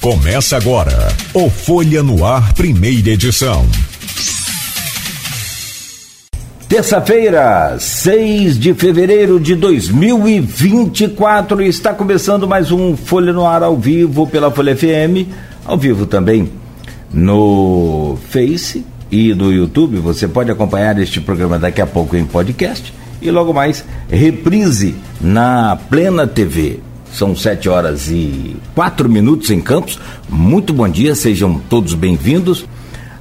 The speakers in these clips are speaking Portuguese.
Começa agora o Folha no Ar, primeira edição. Terça-feira, 6 de fevereiro de 2024, está começando mais um Folha no Ar ao vivo pela Folha FM, ao vivo também no Face e no YouTube. Você pode acompanhar este programa daqui a pouco em podcast e logo mais reprise na Plena TV. São sete horas e quatro minutos em Campos. Muito bom dia, sejam todos bem-vindos.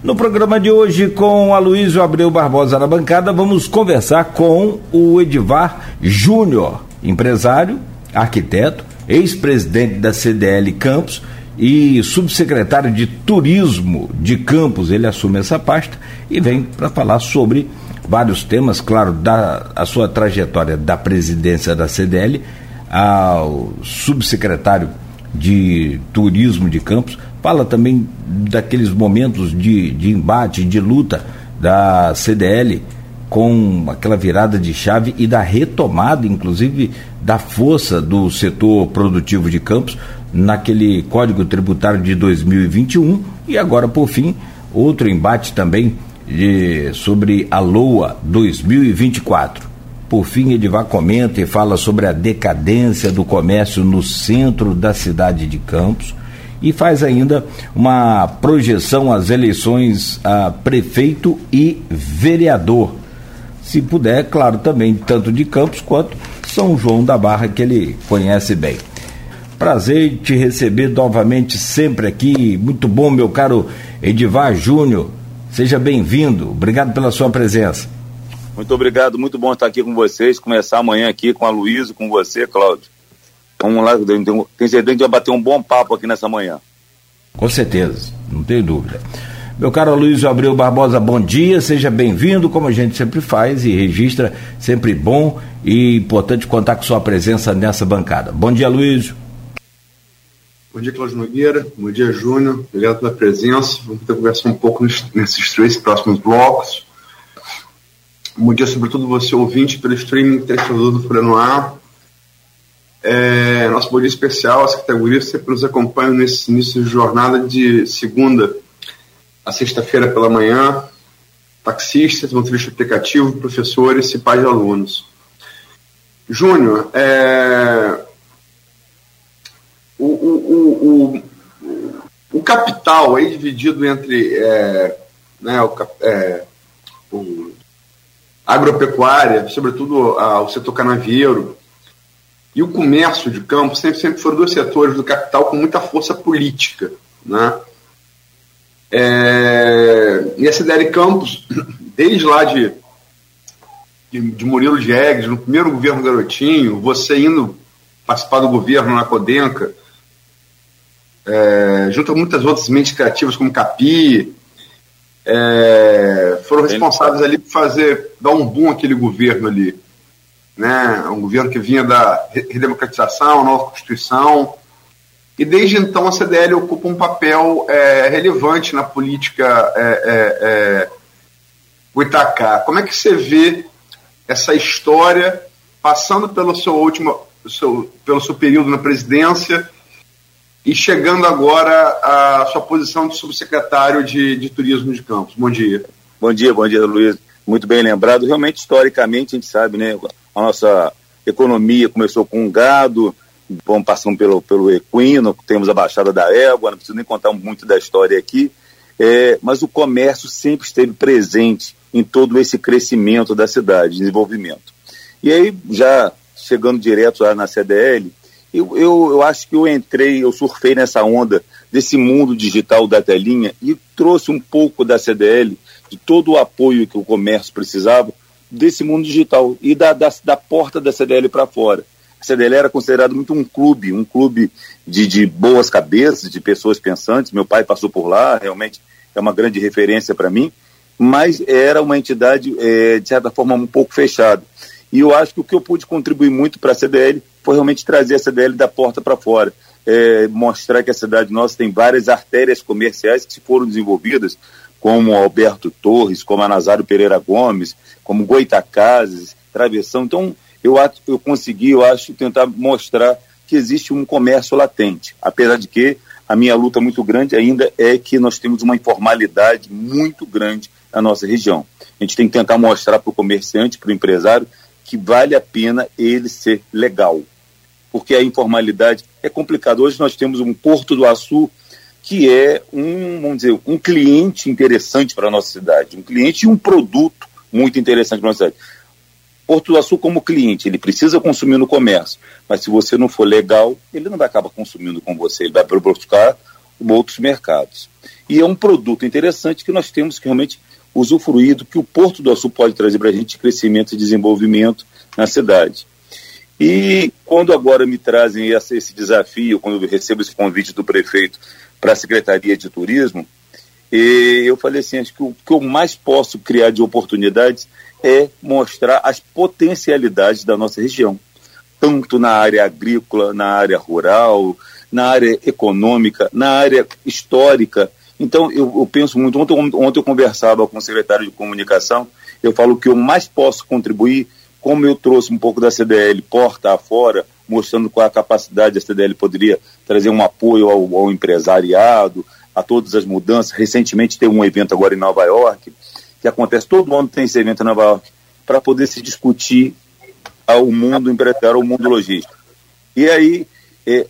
No programa de hoje, com a Luísio Abreu Barbosa na bancada, vamos conversar com o Edivar Júnior, empresário, arquiteto, ex-presidente da CDL Campos e subsecretário de Turismo de Campos. Ele assume essa pasta e vem para falar sobre vários temas, claro, da a sua trajetória da presidência da CDL ao subsecretário de Turismo de Campos, fala também daqueles momentos de, de embate, de luta da CDL com aquela virada de chave e da retomada, inclusive, da força do setor produtivo de Campos naquele Código Tributário de 2021 e agora, por fim, outro embate também de, sobre a LOA 2024. Por fim, Edivar comenta e fala sobre a decadência do comércio no centro da cidade de Campos e faz ainda uma projeção às eleições a prefeito e vereador. Se puder, claro, também tanto de Campos quanto São João da Barra, que ele conhece bem. Prazer te receber novamente sempre aqui. Muito bom, meu caro Edivar Júnior. Seja bem-vindo. Obrigado pela sua presença. Muito obrigado, muito bom estar aqui com vocês. Começar amanhã aqui com a Luísa, com você, Cláudio. Vamos lá, tenho certeza que a gente vai bater um bom papo aqui nessa manhã. Com certeza, não tenho dúvida. Meu caro Luiz Abreu Barbosa, bom dia, seja bem-vindo, como a gente sempre faz e registra, sempre bom e importante contar com sua presença nessa bancada. Bom dia, Luiz. Bom dia, Cláudio Nogueira. Bom dia, Júnior. Obrigado pela presença. Vamos ter conversar um pouco nesses três próximos blocos. Bom dia, sobretudo você, ouvinte, pelo streaming telespectador do Folha no Ar. É, nosso bom dia especial às categorias que sempre nos acompanham nesse início de jornada de segunda a sexta-feira pela manhã, taxistas, motoristas aplicativo, professores e pais de alunos. Júnior, é, o, o, o, o, capital aí dividido entre é, né, o, é, o agropecuária, sobretudo a, o setor canavieiro, e o comércio de campo sempre, sempre foram dois setores do capital com muita força política. Né? É, e a CDL Campos, desde lá de, de, de Murilo Diegues, no primeiro governo Garotinho, você indo participar do governo na Codenca, é, junto a muitas outras mentes criativas como Capi, é, foram responsáveis ali por fazer, dar um boom aquele governo ali. Né? Um governo que vinha da redemocratização, nova Constituição. E desde então a CDL ocupa um papel é, relevante na política é, é, é Itacá. Como é que você vê essa história passando pelo seu último, seu, pelo seu período na presidência e chegando agora à sua posição de subsecretário de, de Turismo de Campos. Bom dia. Bom dia, bom dia, Luiz. Muito bem lembrado. Realmente, historicamente, a gente sabe, né? A nossa economia começou com gado, vamos passando pelo, pelo equino, temos a Baixada da Égua, não preciso nem contar muito da história aqui, é, mas o comércio sempre esteve presente em todo esse crescimento da cidade, desenvolvimento. E aí, já chegando direto lá na CDL, eu, eu, eu acho que eu entrei, eu surfei nessa onda desse mundo digital da telinha e trouxe um pouco da CDL, de todo o apoio que o comércio precisava, desse mundo digital e da, da, da porta da CDL para fora. A CDL era considerado muito um clube, um clube de, de boas cabeças, de pessoas pensantes. Meu pai passou por lá, realmente é uma grande referência para mim, mas era uma entidade, é, de certa forma, um pouco fechada. E eu acho que o que eu pude contribuir muito para a CDL foi realmente trazer a CDL da porta para fora. É, mostrar que a cidade nossa tem várias artérias comerciais que foram desenvolvidas, como Alberto Torres, como a Nazário Pereira Gomes, como Goitacazes, Travessão. Então, eu, eu consegui, eu acho, tentar mostrar que existe um comércio latente, apesar de que a minha luta muito grande ainda é que nós temos uma informalidade muito grande na nossa região. A gente tem que tentar mostrar para o comerciante, para o empresário, que vale a pena ele ser legal. Porque a informalidade é complicado. Hoje nós temos um Porto do Açu que é um, vamos dizer, um cliente interessante para a nossa cidade, um cliente e um produto muito interessante para a nossa cidade. Porto do Açu como cliente, ele precisa consumir no comércio, mas se você não for legal, ele não vai acabar consumindo com você, ele vai buscar outros mercados. E é um produto interessante que nós temos que realmente usufruído que o Porto do Açu pode trazer para a gente crescimento e desenvolvimento na cidade. E quando agora me trazem esse, esse desafio, quando eu recebo esse convite do prefeito para a Secretaria de Turismo, eu falei assim, acho que o que eu mais posso criar de oportunidades é mostrar as potencialidades da nossa região, tanto na área agrícola, na área rural, na área econômica, na área histórica, então, eu, eu penso muito. Ontem, ontem eu conversava com o secretário de comunicação, eu falo que eu mais posso contribuir, como eu trouxe um pouco da CDL porta afora, mostrando qual a capacidade da CDL poderia trazer um apoio ao, ao empresariado, a todas as mudanças. Recentemente teve um evento agora em Nova York, que acontece, todo ano tem esse evento em Nova York, para poder se discutir ao mundo empresarial, ao mundo logístico. E aí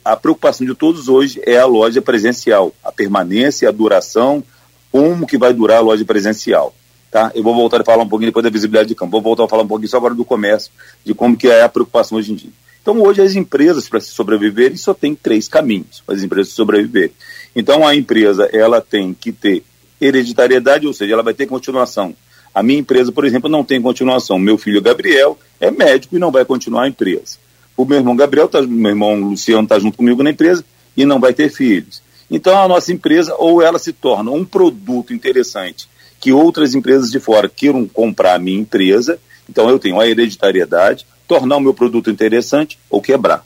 a preocupação de todos hoje é a loja presencial, a permanência, a duração, como que vai durar a loja presencial. Tá? Eu vou voltar a falar um pouquinho depois da visibilidade de campo, vou voltar a falar um pouquinho só agora do comércio, de como que é a preocupação hoje em dia. Então hoje as empresas para se sobreviverem só tem três caminhos para as empresas sobreviverem. Então a empresa ela tem que ter hereditariedade, ou seja, ela vai ter continuação. A minha empresa, por exemplo, não tem continuação. Meu filho Gabriel é médico e não vai continuar a empresa. O meu irmão Gabriel, tá, meu irmão Luciano está junto comigo na empresa e não vai ter filhos. Então a nossa empresa, ou ela se torna um produto interessante que outras empresas de fora queiram comprar a minha empresa, então eu tenho a hereditariedade, tornar o meu produto interessante ou quebrar.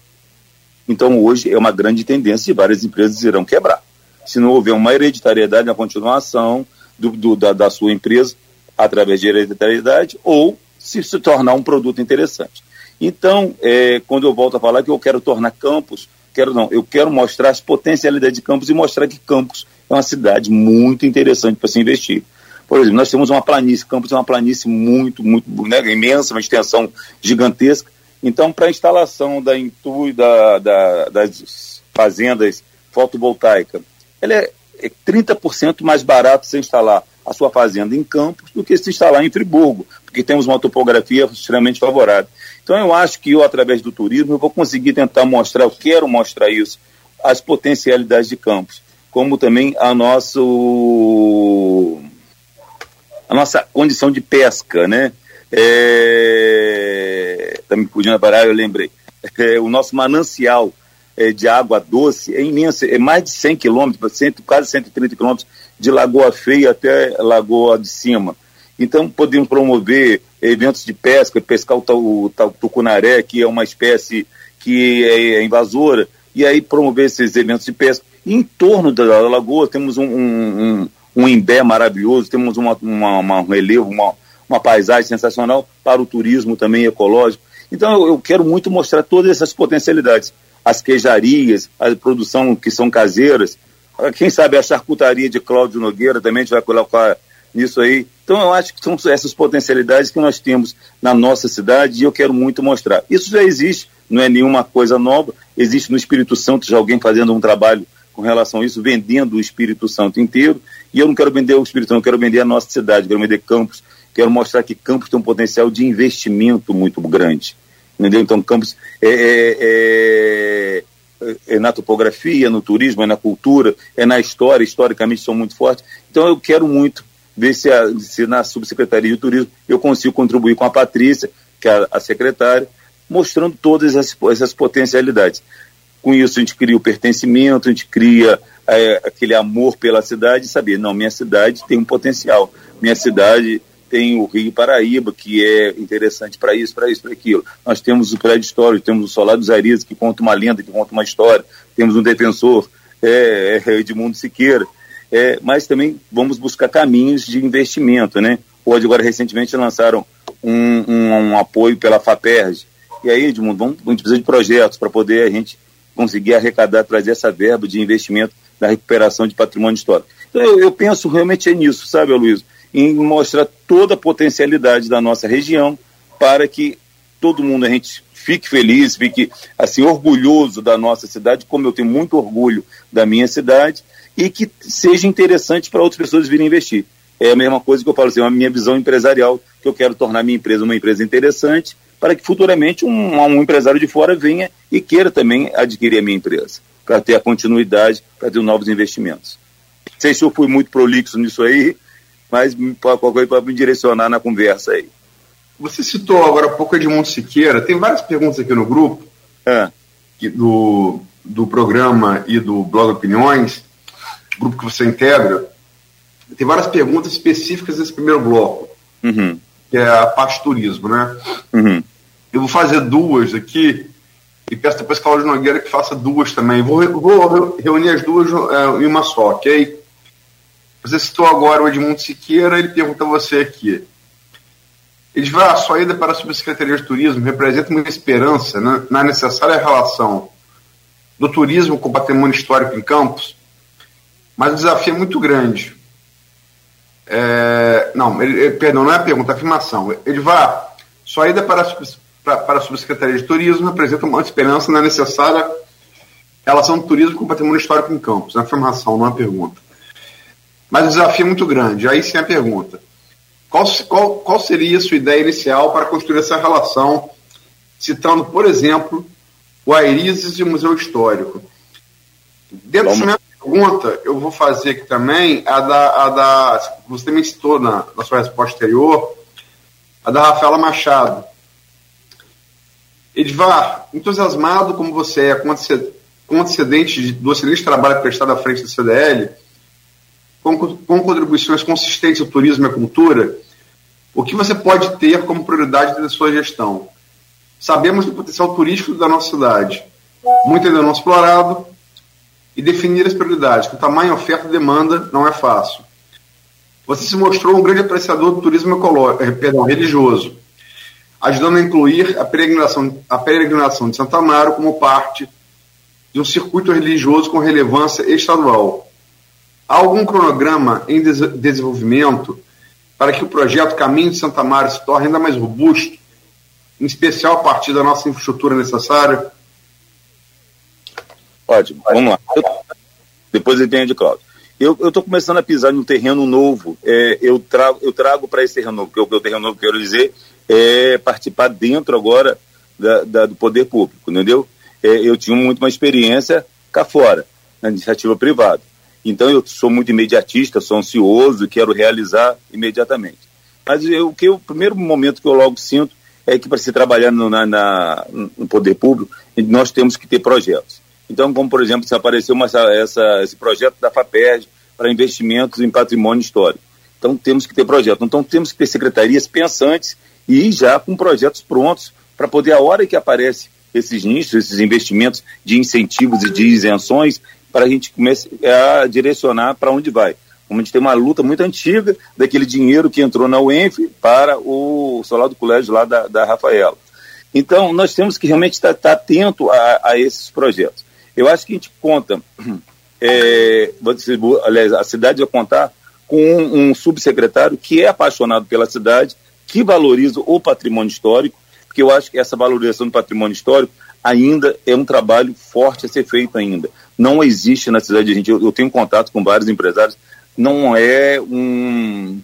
Então hoje é uma grande tendência de várias empresas irão quebrar. Se não houver uma hereditariedade na continuação do, do, da, da sua empresa, através de hereditariedade, ou se se tornar um produto interessante. Então, é, quando eu volto a falar que eu quero tornar Campos, quero não, eu quero mostrar as potencialidades de Campos e mostrar que Campos é uma cidade muito interessante para se investir. Por exemplo, nós temos uma planície, Campos é uma planície muito, muito né, imensa, uma extensão gigantesca. Então, para a instalação da Intu da, da, das fazendas fotovoltaicas, ela é, é 30% mais barato se instalar a sua fazenda em Campos do que se instalar em Friburgo, porque temos uma topografia extremamente favorável. Então eu acho que eu, através do turismo, eu vou conseguir tentar mostrar, eu quero mostrar isso, as potencialidades de Campos, como também a nossa, a nossa condição de pesca, né? É, tá me parar, eu lembrei. É, o nosso manancial é, de água doce é imenso, é mais de 100 quilômetros, quase 130 quilômetros de Lagoa Feia até Lagoa de Cima. Então, podemos promover eventos de pesca, pescar o, o, tucunaré, que é uma espécie que é, é invasora, e aí promover esses eventos de pesca. Em torno da, lagoa temos um, um, um, um imbé maravilhoso, temos uma, uma, uma, um relevo, uma, uma paisagem sensacional para o turismo também ecológico. Então eu, eu quero muito mostrar todas essas potencialidades. As queijarias, a produção que são caseiras, quem sabe a charcutaria de Cláudio Nogueira também a gente vai colocar nisso aí. Então, eu acho que são essas potencialidades que nós temos na nossa cidade e eu quero muito mostrar. Isso já existe, não é nenhuma coisa nova, existe no Espírito Santo já alguém fazendo um trabalho com relação a isso, vendendo o Espírito Santo inteiro. E eu não quero vender o Espírito Santo, eu quero vender a nossa cidade, quero vender Campos, quero mostrar que Campos tem um potencial de investimento muito grande. Entendeu? Então, Campos é, é, é é na topografia, no turismo, é na cultura, é na história, historicamente são muito fortes. Então eu quero muito ver se, a, se na subsecretaria de turismo eu consigo contribuir com a Patrícia, que é a, secretária, mostrando todas essas, essas potencialidades. Com isso a gente cria o pertencimento, a gente cria é, aquele amor pela cidade saber, não, minha cidade tem um potencial, minha cidade tem o Rio Paraíba, que é interessante para isso, para isso, para aquilo. Nós temos o prédio histórico, temos o Solar dos Arizes, que conta uma lenda, que conta uma história, temos um defensor, é, é Edmundo Siqueira, é, mas também vamos buscar caminhos de investimento, né? Hoje, agora, recentemente, lançaram um, um, um apoio pela FAPERJ. E aí, Edmundo, vamos, a gente precisa de projetos para poder a gente conseguir arrecadar, trazer essa verba de investimento da recuperação de patrimônio histórico. Então, eu, eu penso realmente é nisso, sabe, Luiz? Em mostrar toda a potencialidade da nossa região para que todo mundo, a gente fique feliz, fique assim orgulhoso da nossa cidade, como eu tenho muito orgulho da minha cidade, e que seja interessante para outras pessoas virem investir. É a mesma coisa que eu falo assim, a minha visão empresarial, que eu quero tornar minha empresa uma empresa interessante, para que futuramente um, um empresário de fora venha e queira também adquirir a minha empresa, para ter a continuidade, para ter novos investimentos. Não sei se eu fui muito prolixo nisso aí, mas qualquer coisa para me direcionar na conversa aí. Você citou agora há pouco Edmundo Siqueira, tem várias perguntas aqui no grupo, é. do, do programa e do blog Opiniões, grupo que você integra, tem várias perguntas específicas desse primeiro bloco, uhum. que é a parte turismo, né? Uhum. Eu vou fazer duas aqui e peço depois que Cláudio Nogueira que faça duas também. Vou, vou reunir as duas é, em uma só, ok? Você citou agora o Edmundo Siqueira, ele pergunta a você aqui. Ele vai a sua ida para a Subsecretaria de Turismo representa uma esperança né, na necessária relação do turismo com o patrimônio histórico em Campos, mas o desafio é muito grande. É, não, ele, perdão, não é a pergunta, é a afirmação. Ele vai, sua ida para a, para, para a Subsecretaria de Turismo representa uma esperança na necessária relação do turismo com o patrimônio histórico em Campos. É a afirmação, não é a pergunta. Mas o desafio é muito grande. Aí sim a pergunta. Qual, qual, qual seria a sua ideia inicial para construir essa relação, citando, por exemplo, o Airizes e o Museu Histórico? Dentro Vamos. Pergunta, eu vou fazer aqui também a da. A da você também citou na, na sua resposta anterior, a da Rafaela Machado. Edvar, entusiasmado como você é com antecedente do excelente trabalho prestado à frente da CDL, com, com contribuições consistentes ao turismo e à cultura, o que você pode ter como prioridade da sua gestão? Sabemos do potencial turístico da nossa cidade, muito ainda não explorado, e definir as prioridades, com tamanho, oferta e demanda, não é fácil. Você se mostrou um grande apreciador do turismo ecológico, eh, perdão, religioso, ajudando a incluir a peregrinação, a peregrinação de Santa Amaro como parte de um circuito religioso com relevância estadual. Há algum cronograma em desenvolvimento para que o projeto Caminho de Santa Maria se torne ainda mais robusto, em especial a partir da nossa infraestrutura necessária? Ótimo, vamos lá. Eu, depois entende, Cláudio. Eu estou começando a pisar num terreno novo. É, eu trago, eu trago para esse terreno novo, porque o, o terreno novo que eu quero dizer é participar dentro agora da, da, do poder público, entendeu? É, eu tinha muito uma experiência cá fora, na iniciativa privada. Então eu sou muito imediatista, sou ansioso, quero realizar imediatamente. Mas eu, o que o primeiro momento que eu logo sinto é que para se trabalhar no, na, na, no poder público, nós temos que ter projetos. Então, como por exemplo, se apareceu uma, essa, esse projeto da FAPERJ para investimentos em patrimônio histórico. Então temos que ter projetos. Então temos que ter secretarias pensantes e já com projetos prontos para poder, a hora que aparece esses nichos, esses investimentos de incentivos e de isenções, para a gente começar a direcionar para onde vai. Como a gente tem uma luta muito antiga daquele dinheiro que entrou na UENF para o solar do colégio lá da, da Rafaela. Então, nós temos que realmente estar, estar atento a, a, esses projetos. Eu acho que a gente conta, é, aliás, a cidade vai contar com um, um subsecretário que é apaixonado pela cidade, que valoriza o patrimônio histórico, porque eu acho que essa valorização do patrimônio histórico ainda é um trabalho forte a ser feito ainda. Não existe na cidade, a gente, eu, eu tenho contato com vários empresários, não é um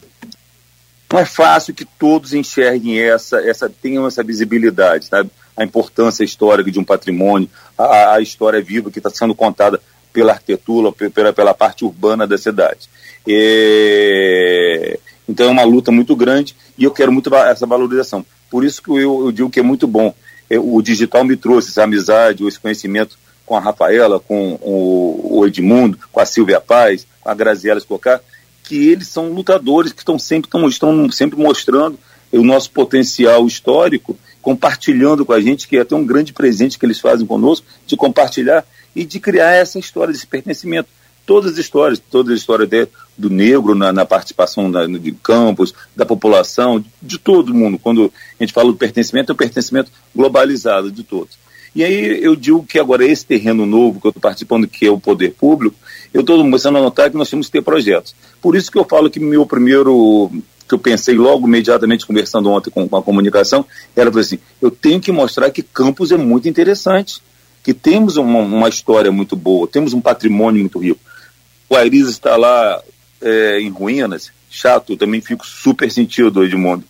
não é fácil que todos enxerguem essa, essa tenham essa visibilidade, sabe? A importância histórica de um patrimônio, a, a história viva que está sendo contada pela arquitetura, pela, pela parte urbana da cidade. É, então é uma luta muito grande e eu quero muito essa valorização. Por isso que eu, eu digo que é muito bom o digital me trouxe essa amizade, esse conhecimento com a Rafaela, com o, Edmundo, com a Silvia Paz, com a Graziela Escocar, que eles são lutadores que estão sempre, tão, estão sempre mostrando o nosso potencial histórico, compartilhando com a gente, que é até um grande presente que eles fazem conosco, de compartilhar e de criar essa história desse pertencimento todas as histórias, todas as histórias de, do negro na, na participação de campos, da população, de, de, todo mundo. Quando a gente fala do pertencimento, é o pertencimento globalizado de todos. E aí eu digo que agora esse terreno novo que eu estou participando, que é o poder público, eu estou começando a notar que nós temos que ter projetos. Por isso que eu falo que meu primeiro, que eu pensei logo imediatamente conversando ontem com, com a comunicação, era assim, eu tenho que mostrar que Campos é muito interessante, que temos uma, uma história muito boa, temos um patrimônio muito rico. O Airiz está lá é, em ruínas, chato, eu também fico super sentido, Edmundo.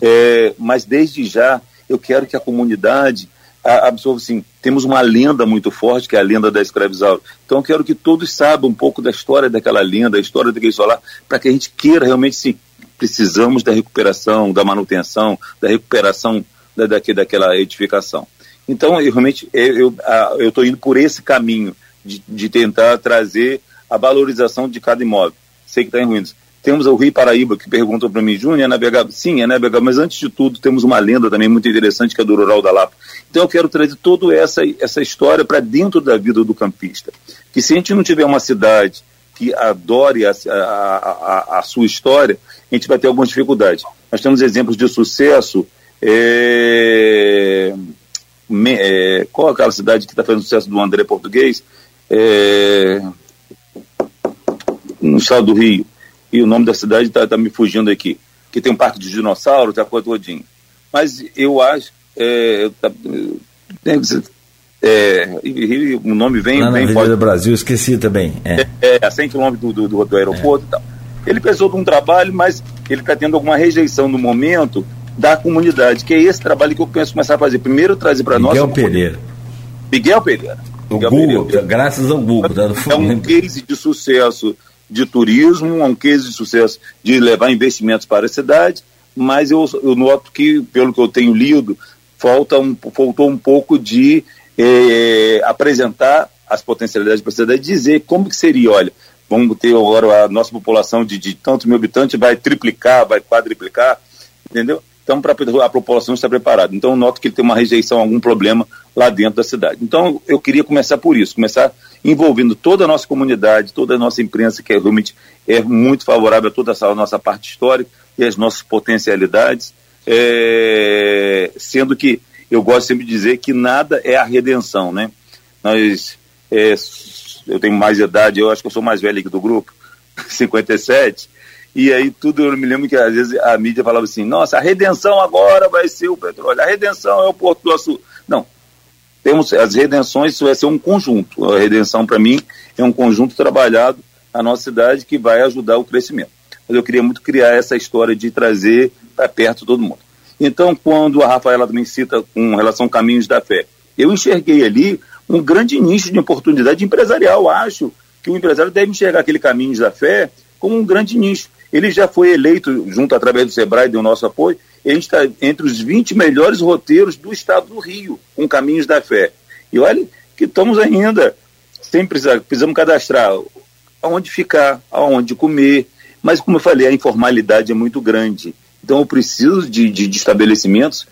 É, mas desde já eu quero que a comunidade absorva assim, temos uma lenda muito forte, que é a lenda da escravizaura. Então eu quero que todos saibam um pouco da história daquela lenda, a história daquele solar, para que a gente queira realmente sim, precisamos da recuperação, da manutenção, da recuperação da, daquela edificação. Então, eu, realmente, eu estou indo por esse caminho de, de tentar trazer a valorização de cada imóvel. Sei que está em ruínas. Temos o Rio Paraíba, que perguntou para mim, Júnior, é navegável? Sim, é navegável, mas antes de tudo temos uma lenda também muito interessante, que é do Rural da Lapa. Então eu quero trazer toda essa, essa história para dentro da vida do campista. Que se a gente não tiver uma cidade que adore a, a, a, a sua história, a gente vai ter algumas dificuldades. Nós temos exemplos de sucesso. É, é, qual é aquela cidade que está fazendo sucesso do André Português? É, no estado do Rio e o nome da cidade está tá me fugindo aqui, que tem um parque de dinossauros, tá coisa todinha. Mas eu acho, é, tá, é, o nome vem... Lá vem na pode... do Brasil, esqueci também. É, é, a 100 quilômetros do, do, do, aeroporto e tal. Ele pensou de um trabalho, mas ele está tendo alguma rejeição no momento da comunidade, que é esse trabalho que eu penso começar a fazer. Primeiro trazer para nós... Miguel Pereira. Miguel Pereira. O Miguel Google, Pereira. graças ao Google. Tá é um case de sucesso de turismo, é um case de sucesso de levar investimentos para a cidade, mas eu, eu noto que, pelo que eu tenho lido, falta um, faltou um pouco de eh, apresentar as potencialidades para a cidade, dizer como que seria, olha, vamos ter agora a nossa população de, de tantos mil habitantes vai triplicar, vai quadriplicar, entendeu? Então, para a população estar preparada. Então, eu noto que ele tem uma rejeição, algum problema lá dentro da cidade. Então, eu queria começar por isso, começar envolvendo toda a nossa comunidade, toda a nossa imprensa, que é, realmente é muito favorável a toda essa nossa parte histórica e as nossas potencialidades, é, sendo que eu gosto sempre de dizer que nada é a redenção, né? Nós, é, eu tenho mais idade, eu acho que eu sou mais velho aqui do grupo, 57, e aí tudo, eu me lembro que às vezes a mídia falava assim, nossa, a redenção agora vai ser o petróleo, a redenção é o Porto do Açul. Não, temos as redenções, isso vai ser um conjunto. A redenção, para mim, é um conjunto trabalhado na nossa cidade que vai ajudar o crescimento. Mas eu queria muito criar essa história de trazer para perto todo mundo. Então, quando a Rafaela também cita com relação a caminhos da fé, eu enxerguei ali um grande nicho de oportunidade empresarial. Acho que o empresário deve enxergar aquele caminhos da fé como um grande nicho. Ele já foi eleito, junto através do Sebrae, deu nosso apoio, a gente está entre os 20 melhores roteiros do estado do Rio, com Caminhos da Fé. E olha que estamos ainda, sem precisar, precisamos cadastrar aonde ficar, aonde comer, mas como eu falei, a informalidade é muito grande. Então eu preciso de, de, de estabelecimentos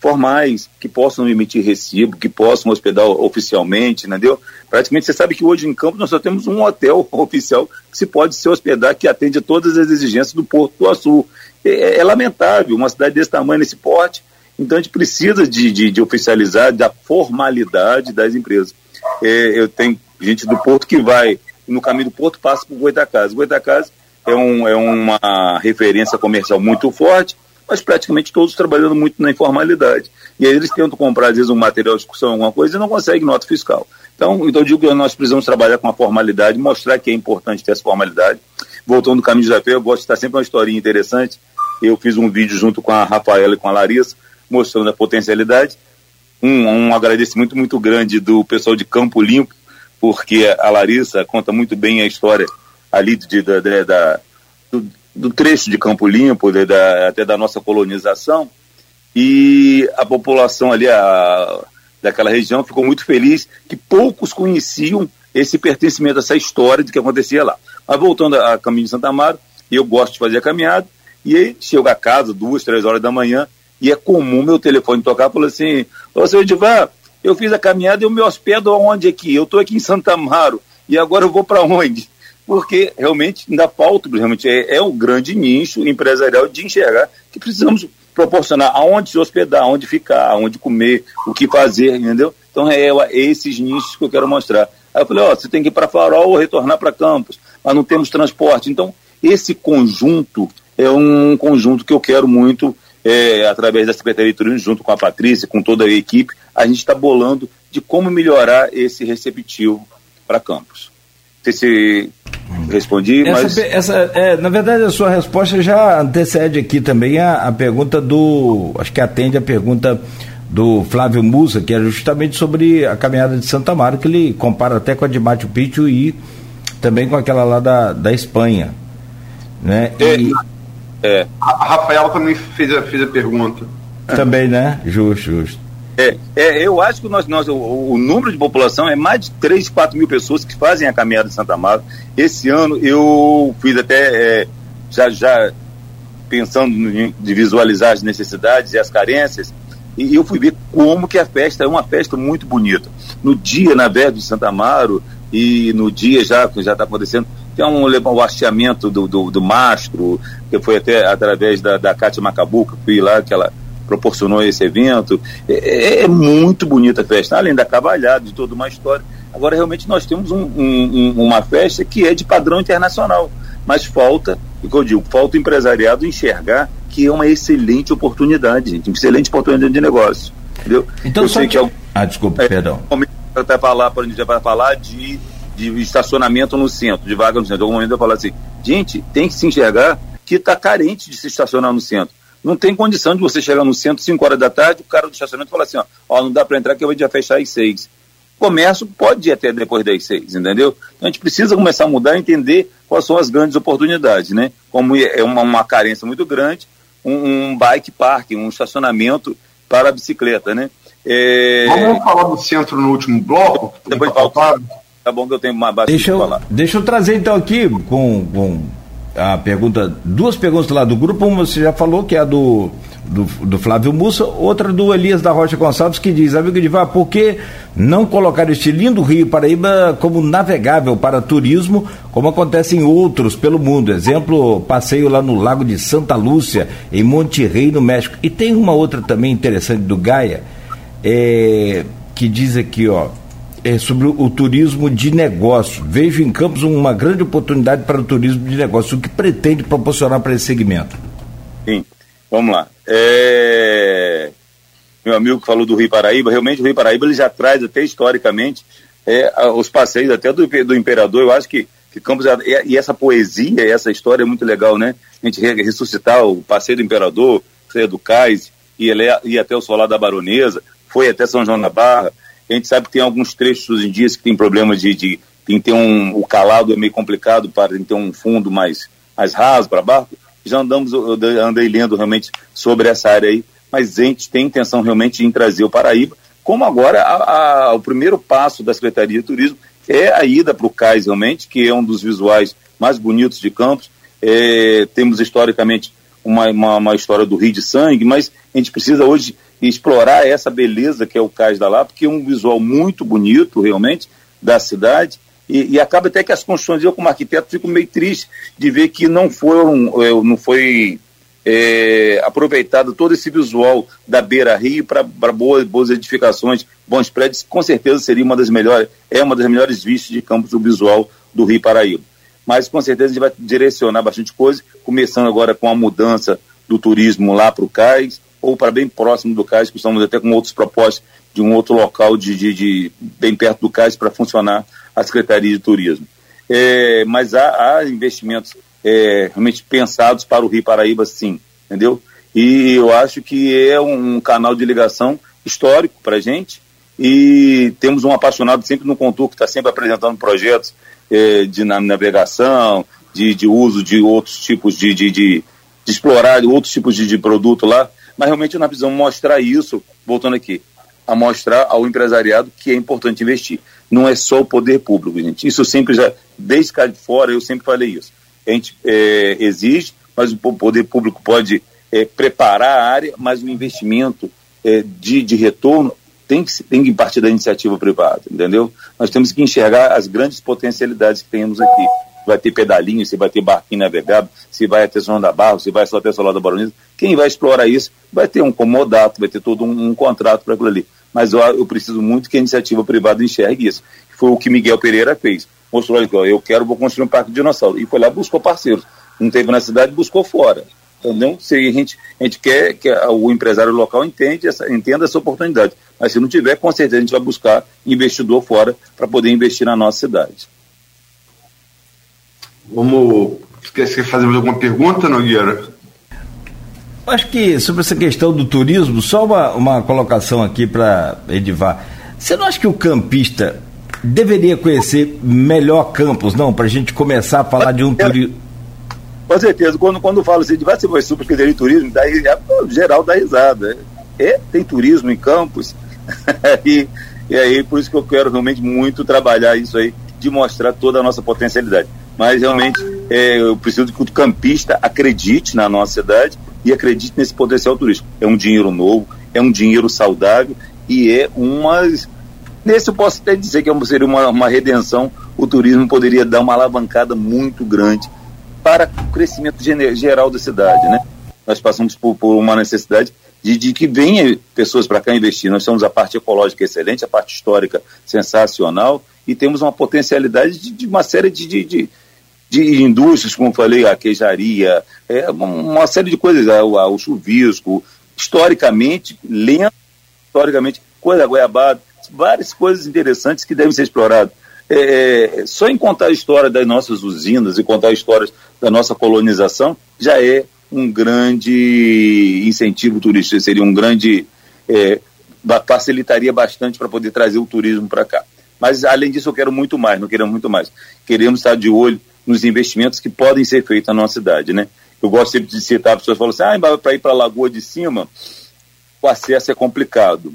formais, que possam emitir recibo, que possam hospedar oficialmente, entendeu? Praticamente você sabe que hoje em Campos nós só temos um hotel oficial que se pode se hospedar, que atende a todas as exigências do Porto do Açul. É, é lamentável uma cidade desse tamanho, nesse porte, então a gente precisa de, de, de oficializar da formalidade das empresas. É, eu tenho gente do Porto que vai, no caminho do Porto passa por Goitacazes. Goitacazes é, um, é uma referência comercial muito forte, mas praticamente todos trabalhando muito na informalidade. E aí eles tentam comprar, às vezes, um material de discussão, alguma coisa, e não conseguem nota fiscal. Então, então eu digo que nós precisamos trabalhar com a formalidade, mostrar que é importante ter essa formalidade. Voltando no caminho de fé, eu gosto de estar sempre uma historinha interessante. Eu fiz um vídeo junto com a Rafaela e com a Larissa, mostrando a potencialidade. Um, um agradecimento muito grande do pessoal de Campo Limpo, porque a Larissa conta muito bem a história ali de, de, da, do, do trecho de Campo Limpo, de, da, até da nossa colonização, e a população ali a, daquela região ficou muito feliz que poucos conheciam esse pertencimento, essa história de que acontecia lá. Mas voltando a, caminho de Santa Amaro, eu gosto de fazer a caminhada, e aí chego a casa duas, três horas da manhã, e é comum meu telefone tocar falar assim, seu Edivar, eu fiz a caminhada e eu me hospedo aonde aqui? Eu estou aqui em Santa Amaro, e agora eu vou para onde? Porque realmente ainda falta, realmente é, é um grande nicho empresarial de enxergar que precisamos proporcionar aonde se hospedar, aonde ficar, aonde comer, o que fazer, entendeu? Então é, é esses nichos que eu quero mostrar. Aí eu falei, ó, você tem que ir para Farol ou retornar para Campos, mas não temos transporte. Então, esse conjunto é um conjunto que eu quero muito, é, através da Secretaria de Turismo, junto com a Patrícia, com toda a equipe, a gente está bolando de como melhorar esse receptivo para Campos. Sei se respondi, essa, mas... Essa, é, na verdade, a sua resposta já antecede aqui também a, a pergunta do... Acho que atende a pergunta do Flávio Musa, que é justamente sobre a caminhada de Santa Maria, que ele compara até com a de Machu Picchu e também com aquela lá da, da Espanha. Né? É, e... é. A Rafaela também fez a, fez a pergunta. Também, né? Justo, justo. É, é, eu acho que nós, nós, o, o, número de população é mais de 3, 4 mil pessoas que fazem a caminhada de Santa Maria. Esse ano eu fiz até, é, já, já pensando de visualizar as necessidades e as carências, e eu fui ver como que a festa é uma festa muito bonita. No dia, na Verde de Santa Amaro, e no dia já que já está acontecendo, tem um, um hasteamento do, do, do, mastro, que foi até através da, da Cátia Macabuca, fui lá, que ela proporcionou esse evento. É, é, é, muito bonita a festa, além da cavalhada, de toda uma história. Agora, realmente, nós temos um, um, uma festa que é de padrão internacional, mas falta, o que eu digo, falta o empresariado enxergar que é uma excelente oportunidade, gente, uma excelente oportunidade de negócio. Entendeu? Então, eu sei que, que é, Ah, desculpa, é, perdão. Até falar, a gente vai falar de, de estacionamento no centro, de vaga no centro. Em algum momento eu falar assim, gente, tem que se enxergar que está carente de se estacionar no centro. Não tem condição de você chegar no centro 5 horas da tarde, o cara do estacionamento fala assim, ó, ó não dá para entrar que eu vou já fechar às 6. Comércio pode ir até depois das 6, entendeu? Então a gente precisa começar a mudar e entender quais são as grandes oportunidades, né? Como é uma, uma carência muito grande, um, um, bike park, um estacionamento para a bicicleta, né? É... Vamos falar do centro no último bloco? Depois falo. Tá bom que eu tenho mais bastante deixa eu, falar. Deixa eu trazer então aqui com, com a pergunta, duas perguntas lá do grupo, uma você já falou, que é a do, do, do Flávio Mussa, outra do Elias da Rocha Gonçalves, que diz, amigo Vá, por que não colocar este lindo Rio Paraíba como navegável para turismo, como acontece em outros pelo mundo? Exemplo, passeio lá no Lago de Santa Lúcia, em Monte Rei, no México. E tem uma outra também interessante do Gaia, é, que diz aqui, ó, é, sobre o turismo de negócio. Vejo em Campos uma grande oportunidade para o turismo de negócio. O que pretende proporcionar para esse segmento? Sim, vamos lá. É... Meu amigo que falou do Rio Paraíba, realmente o Rio Paraíba ele já traz até historicamente é, os passeios até do, do Imperador. Eu acho que, que Campos, e essa poesia, essa história é muito legal, né? A gente ressuscitar o passeio do Imperador, passeio do Cais, e ir até o Solar da Baronesa, foi até São João da Barra. A gente sabe que tem alguns trechos hoje em dia que tem problema de, de tem ter um o calado é meio complicado para ter um fundo mais mais raso para barco. Já andamos andei lendo realmente sobre essa área aí, mas a gente tem intenção realmente de trazer o Paraíba, como agora a, a, o primeiro passo da Secretaria de Turismo é a ida para o cais realmente, que é um dos visuais mais bonitos de Campos. É, temos historicamente uma, uma, uma, história do Rio de Sangue, mas a gente precisa hoje explorar essa beleza que é o Cais da Lapa, que é um visual muito bonito, realmente, da cidade, e, e, acaba até que as construções, eu como arquiteto fico meio triste de ver que não foram, é, não foi é, aproveitado todo esse visual da beira rio para boas, boas edificações, bons prédios, com certeza seria uma das melhores, é uma das melhores vistas de campos do visual do Rio Paraíba. Mas com certeza a gente vai direcionar bastante coisa, começando agora com a mudança do turismo lá para o cais, ou para bem próximo do cais, que estamos até com outros propostas de um outro local de, de, de bem perto do cais para funcionar a Secretaria de Turismo. É, mas há, há investimentos é, realmente pensados para o Rio Paraíba, sim, entendeu? E eu acho que é um canal de ligação histórico para a gente e temos um apaixonado sempre no Contur que está sempre apresentando projetos é, de navegação, de, de uso de outros tipos de, de, de, de explorar outros tipos de, de produto lá mas realmente nós precisamos mostrar isso, voltando aqui, a mostrar ao empresariado que é importante investir. Não é só o poder público, gente. Isso sempre já, desde cá de fora, eu sempre falei isso. A gente é, exige, mas o poder público pode é, preparar a área, mas o investimento é, de, de retorno tem que, tem que partir da iniciativa privada, entendeu? Nós temos que enxergar as grandes potencialidades que temos aqui. Vai ter pedalinho, se vai ter barquinho navegável, se vai até São da Barra, se vai só até Solar da Baronesa. Quem vai explorar isso vai ter um comodato, vai ter todo um, um contrato para aquilo ali. Mas eu, eu, preciso muito que a iniciativa privada enxergue isso. Foi o que Miguel Pereira fez. Mostrou ali, eu quero, vou construir um parque de dinossauro. E foi lá, buscou parceiros. Não teve na cidade, buscou fora. Entendeu? Se a gente, a gente quer que o empresário local entende essa, entenda essa oportunidade. Mas se não tiver, com certeza a gente vai buscar investidor fora para poder investir na nossa cidade. Vamos. Quer fazer mais alguma pergunta, Nogueira? Acho que sobre essa questão do turismo, só uma, uma colocação aqui para Edivar. Você não acha que o campista deveria conhecer melhor Campos, não? Para a gente começar a falar de um turismo com certeza, quando, quando falo assim, vai ser mais super de turismo, daí já, geral dá risada. É, tem turismo em Campos, e, e aí por isso que eu quero realmente muito trabalhar isso aí, de mostrar toda a nossa potencialidade. Mas realmente é, eu preciso que o campista acredite na nossa cidade e acredite nesse potencial turístico. É um dinheiro novo, é um dinheiro saudável e é uma. Nesse eu posso até dizer que é seria uma, uma redenção. O turismo poderia dar uma alavancada muito grande para o crescimento geral da cidade, né? Nós passamos por, por uma necessidade de, de, que venha pessoas para cá investir. Nós temos a parte ecológica excelente, a parte histórica sensacional e temos uma potencialidade de, de uma série de, de, de, indústrias, como falei, a queijaria, é, uma série de coisas, o, o chuvisco, historicamente, lento, historicamente, coisa goiabada, várias coisas interessantes que devem ser exploradas. É, só em contar a história das nossas usinas e contar histórias da nossa colonização já é um grande incentivo turístico, seria um grande. É, facilitaria bastante para poder trazer o turismo para cá. Mas, além disso, eu quero muito mais, não queremos muito mais. Queremos estar de olho nos investimentos que podem ser feitos na nossa cidade, né? Eu gosto sempre de citar, as pessoas falam assim, ah, para ir para a Lagoa de Cima, o acesso é complicado.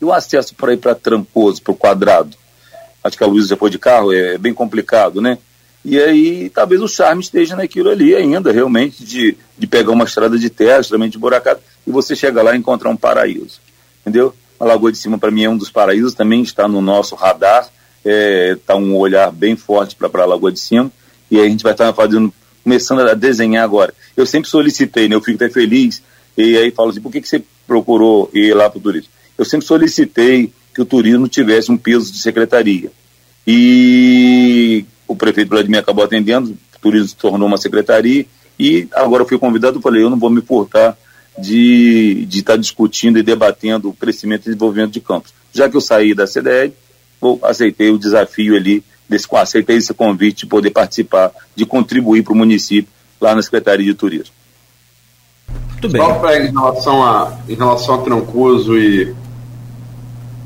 E o acesso para ir para Trancoso, para o Quadrado? acho que a Luísa já foi de carro, é bem complicado, né? E aí talvez o charme esteja naquilo ali ainda, realmente, de, de pegar uma estrada de terra, extremamente buracada, e você chega lá e encontrar um paraíso. Entendeu? A Lagoa de Cima, para mim, é um dos paraísos, também está no nosso radar, está é, tá um olhar bem forte para a Lagoa de Cima, e a gente vai estar fazendo, começando a desenhar agora. Eu sempre solicitei, né? Eu fico até feliz, e aí falo assim, por que, que você procurou ir lá para o turismo? Eu sempre solicitei que o turismo tivesse um peso de secretaria. E o prefeito Vladimir acabou atendendo, o turismo se tornou uma secretaria, e agora eu fui convidado, falei, eu não vou me importar de estar tá discutindo e debatendo o crescimento e desenvolvimento de campos. Já que eu saí da CDL, eu aceitei o desafio ali, desse, aceitei esse convite de poder participar, de contribuir para o município lá na Secretaria de Turismo. Muito bem. Só em relação a, em relação a Trancoso e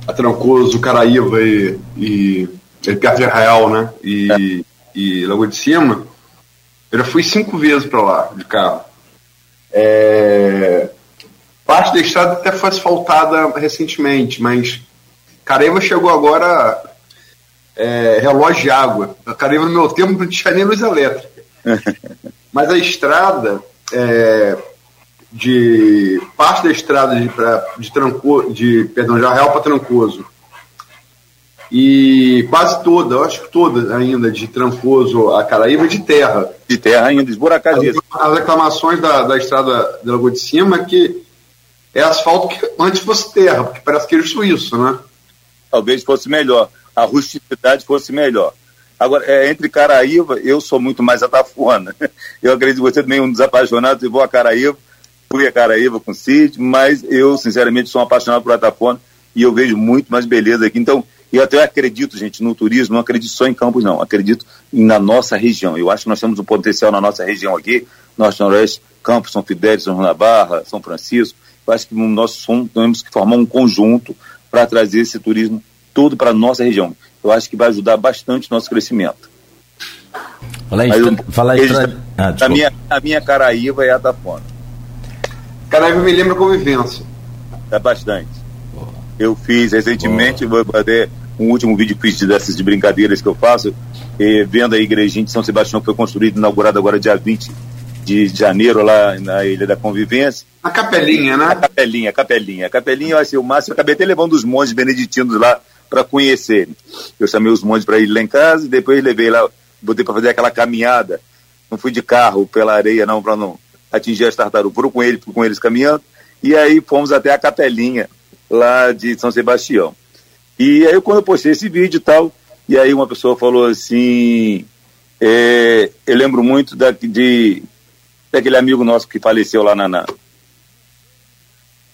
a Trancoso, Caraíva e, e, e perto de Arraial, né? E, é. e Lagoa de Cima, eu já fui cinco vezes para lá de carro. É, parte da estrada até foi asfaltada recentemente, mas Caraíva chegou agora é, relógio de água. A Caraíva no meu tempo não tinha nem luz elétrica. mas a estrada, é, de parte da estrada de, pra, de, Tranco, de perdão, de Arreal para Trancoso e quase toda, eu acho que toda ainda de Trancoso a Caraíba de terra. De terra ainda, esburacadíssima. As, as reclamações da, da estrada da Lagoa de Cima é que é asfalto que antes fosse terra, porque parece que é suíço, né? Talvez fosse melhor, a rusticidade fosse melhor. Agora, é, entre Caraíba, eu sou muito mais atafona. Eu acredito que você também é um desapaixonado, eu vou a Caraíba, fui a Caraíba com o Cid, mas eu, sinceramente, sou um apaixonado por Atafona e eu vejo muito mais beleza aqui. Então, eu até acredito, gente, no turismo, não acredito só em Campos, não. Acredito na nossa região. Eu acho que nós temos um potencial na nossa região aqui, Norte Noroeste, Campos, São Fidélis, São Barra, São Francisco. Eu acho que nós somos, temos que formar um conjunto para trazer esse turismo todo para a nossa região. Eu acho que vai ajudar bastante o nosso crescimento. Fala aí, Mas, fala aí. Ah, a, minha, a minha Caraíba é Atafona. Caraíba me lembra convivência. É bastante. Eu fiz recentemente, vou fazer um último vídeo que fiz dessas de brincadeiras que eu faço, e, vendo a igrejinha de São Sebastião que foi construída, inaugurada agora dia 20 de janeiro lá na Ilha da Convivência. A capelinha, né? A capelinha, a capelinha. A capelinha, eu achei o máximo. Eu acabei até levando os monges beneditinos lá para conhecerem. Eu chamei os monges para ir lá em casa e depois levei lá botei para fazer aquela caminhada. Não fui de carro pela areia, não, para não atingir as tartarugas. Foram com, ele, com eles caminhando. E aí fomos até a capelinha lá de São Sebastião. E aí quando eu postei esse vídeo e tal, e aí uma pessoa falou assim, é, eu lembro muito da, de, daquele amigo nosso que faleceu lá na, na,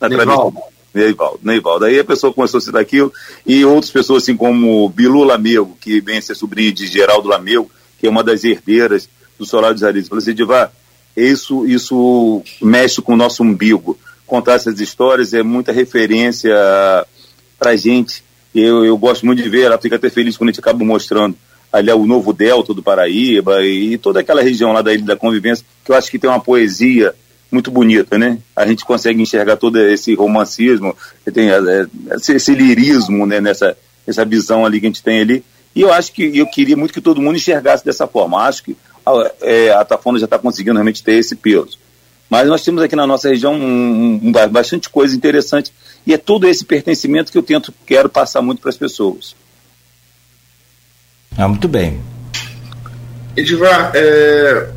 na Neivaldo. Neivaldo, Neivaldo. Aí a pessoa começou a citar aquilo, e outras pessoas, assim como Bilu Lamego, que vem a ser sobrinho de Geraldo Lamego, que é uma das herdeiras do Solar dos Arizes. Falou assim, Divar, isso, isso mexe com o nosso umbigo. Contar essas histórias é muita referência para gente. Eu, eu gosto muito de ver, ela fica até feliz quando a gente acaba mostrando ali é o Novo Delta do Paraíba e toda aquela região lá da Ilha da Convivência, que eu acho que tem uma poesia muito bonita, né? A gente consegue enxergar todo esse romancismo, tem é, esse, esse lirismo, né? Nessa, essa visão ali que a gente tem ali. E eu acho que eu queria muito que todo mundo enxergasse dessa forma. Acho que a, é, a Tafona já está conseguindo realmente ter esse peso. Mas nós temos aqui na nossa região um, um, bastante coisa interessante e é todo esse pertencimento que eu tento, quero passar muito para as pessoas. Ah, muito bem. Edivar, é,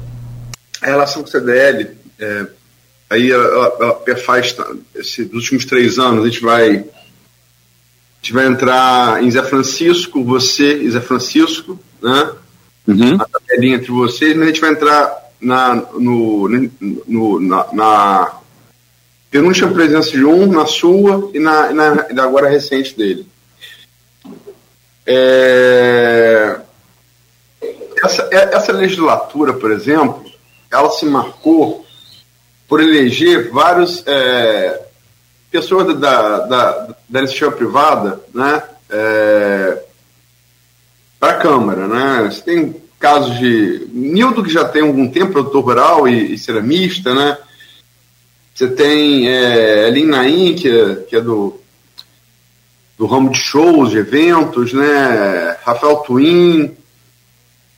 a relação com o CDL, é, aí ela, ela faz esses últimos três anos, a gente vai a gente vai entrar em Zé Francisco, você e Zé Francisco, né? Uhum. A tabelinha entre vocês, mas a gente vai entrar na, no, no, na, na penúltima presença de um, na sua e na, na agora recente dele. É, essa, é, essa legislatura, por exemplo, ela se marcou por eleger vários é, pessoas da, da, da iniciativa privada né, é, para a Câmara. Né? Você tem casos de. Nildo, que já tem algum tempo, produtor rural e, e ceramista, né? Você tem é, Elin Naim, que é, que é do, do ramo de shows, de eventos, né? Rafael Twin.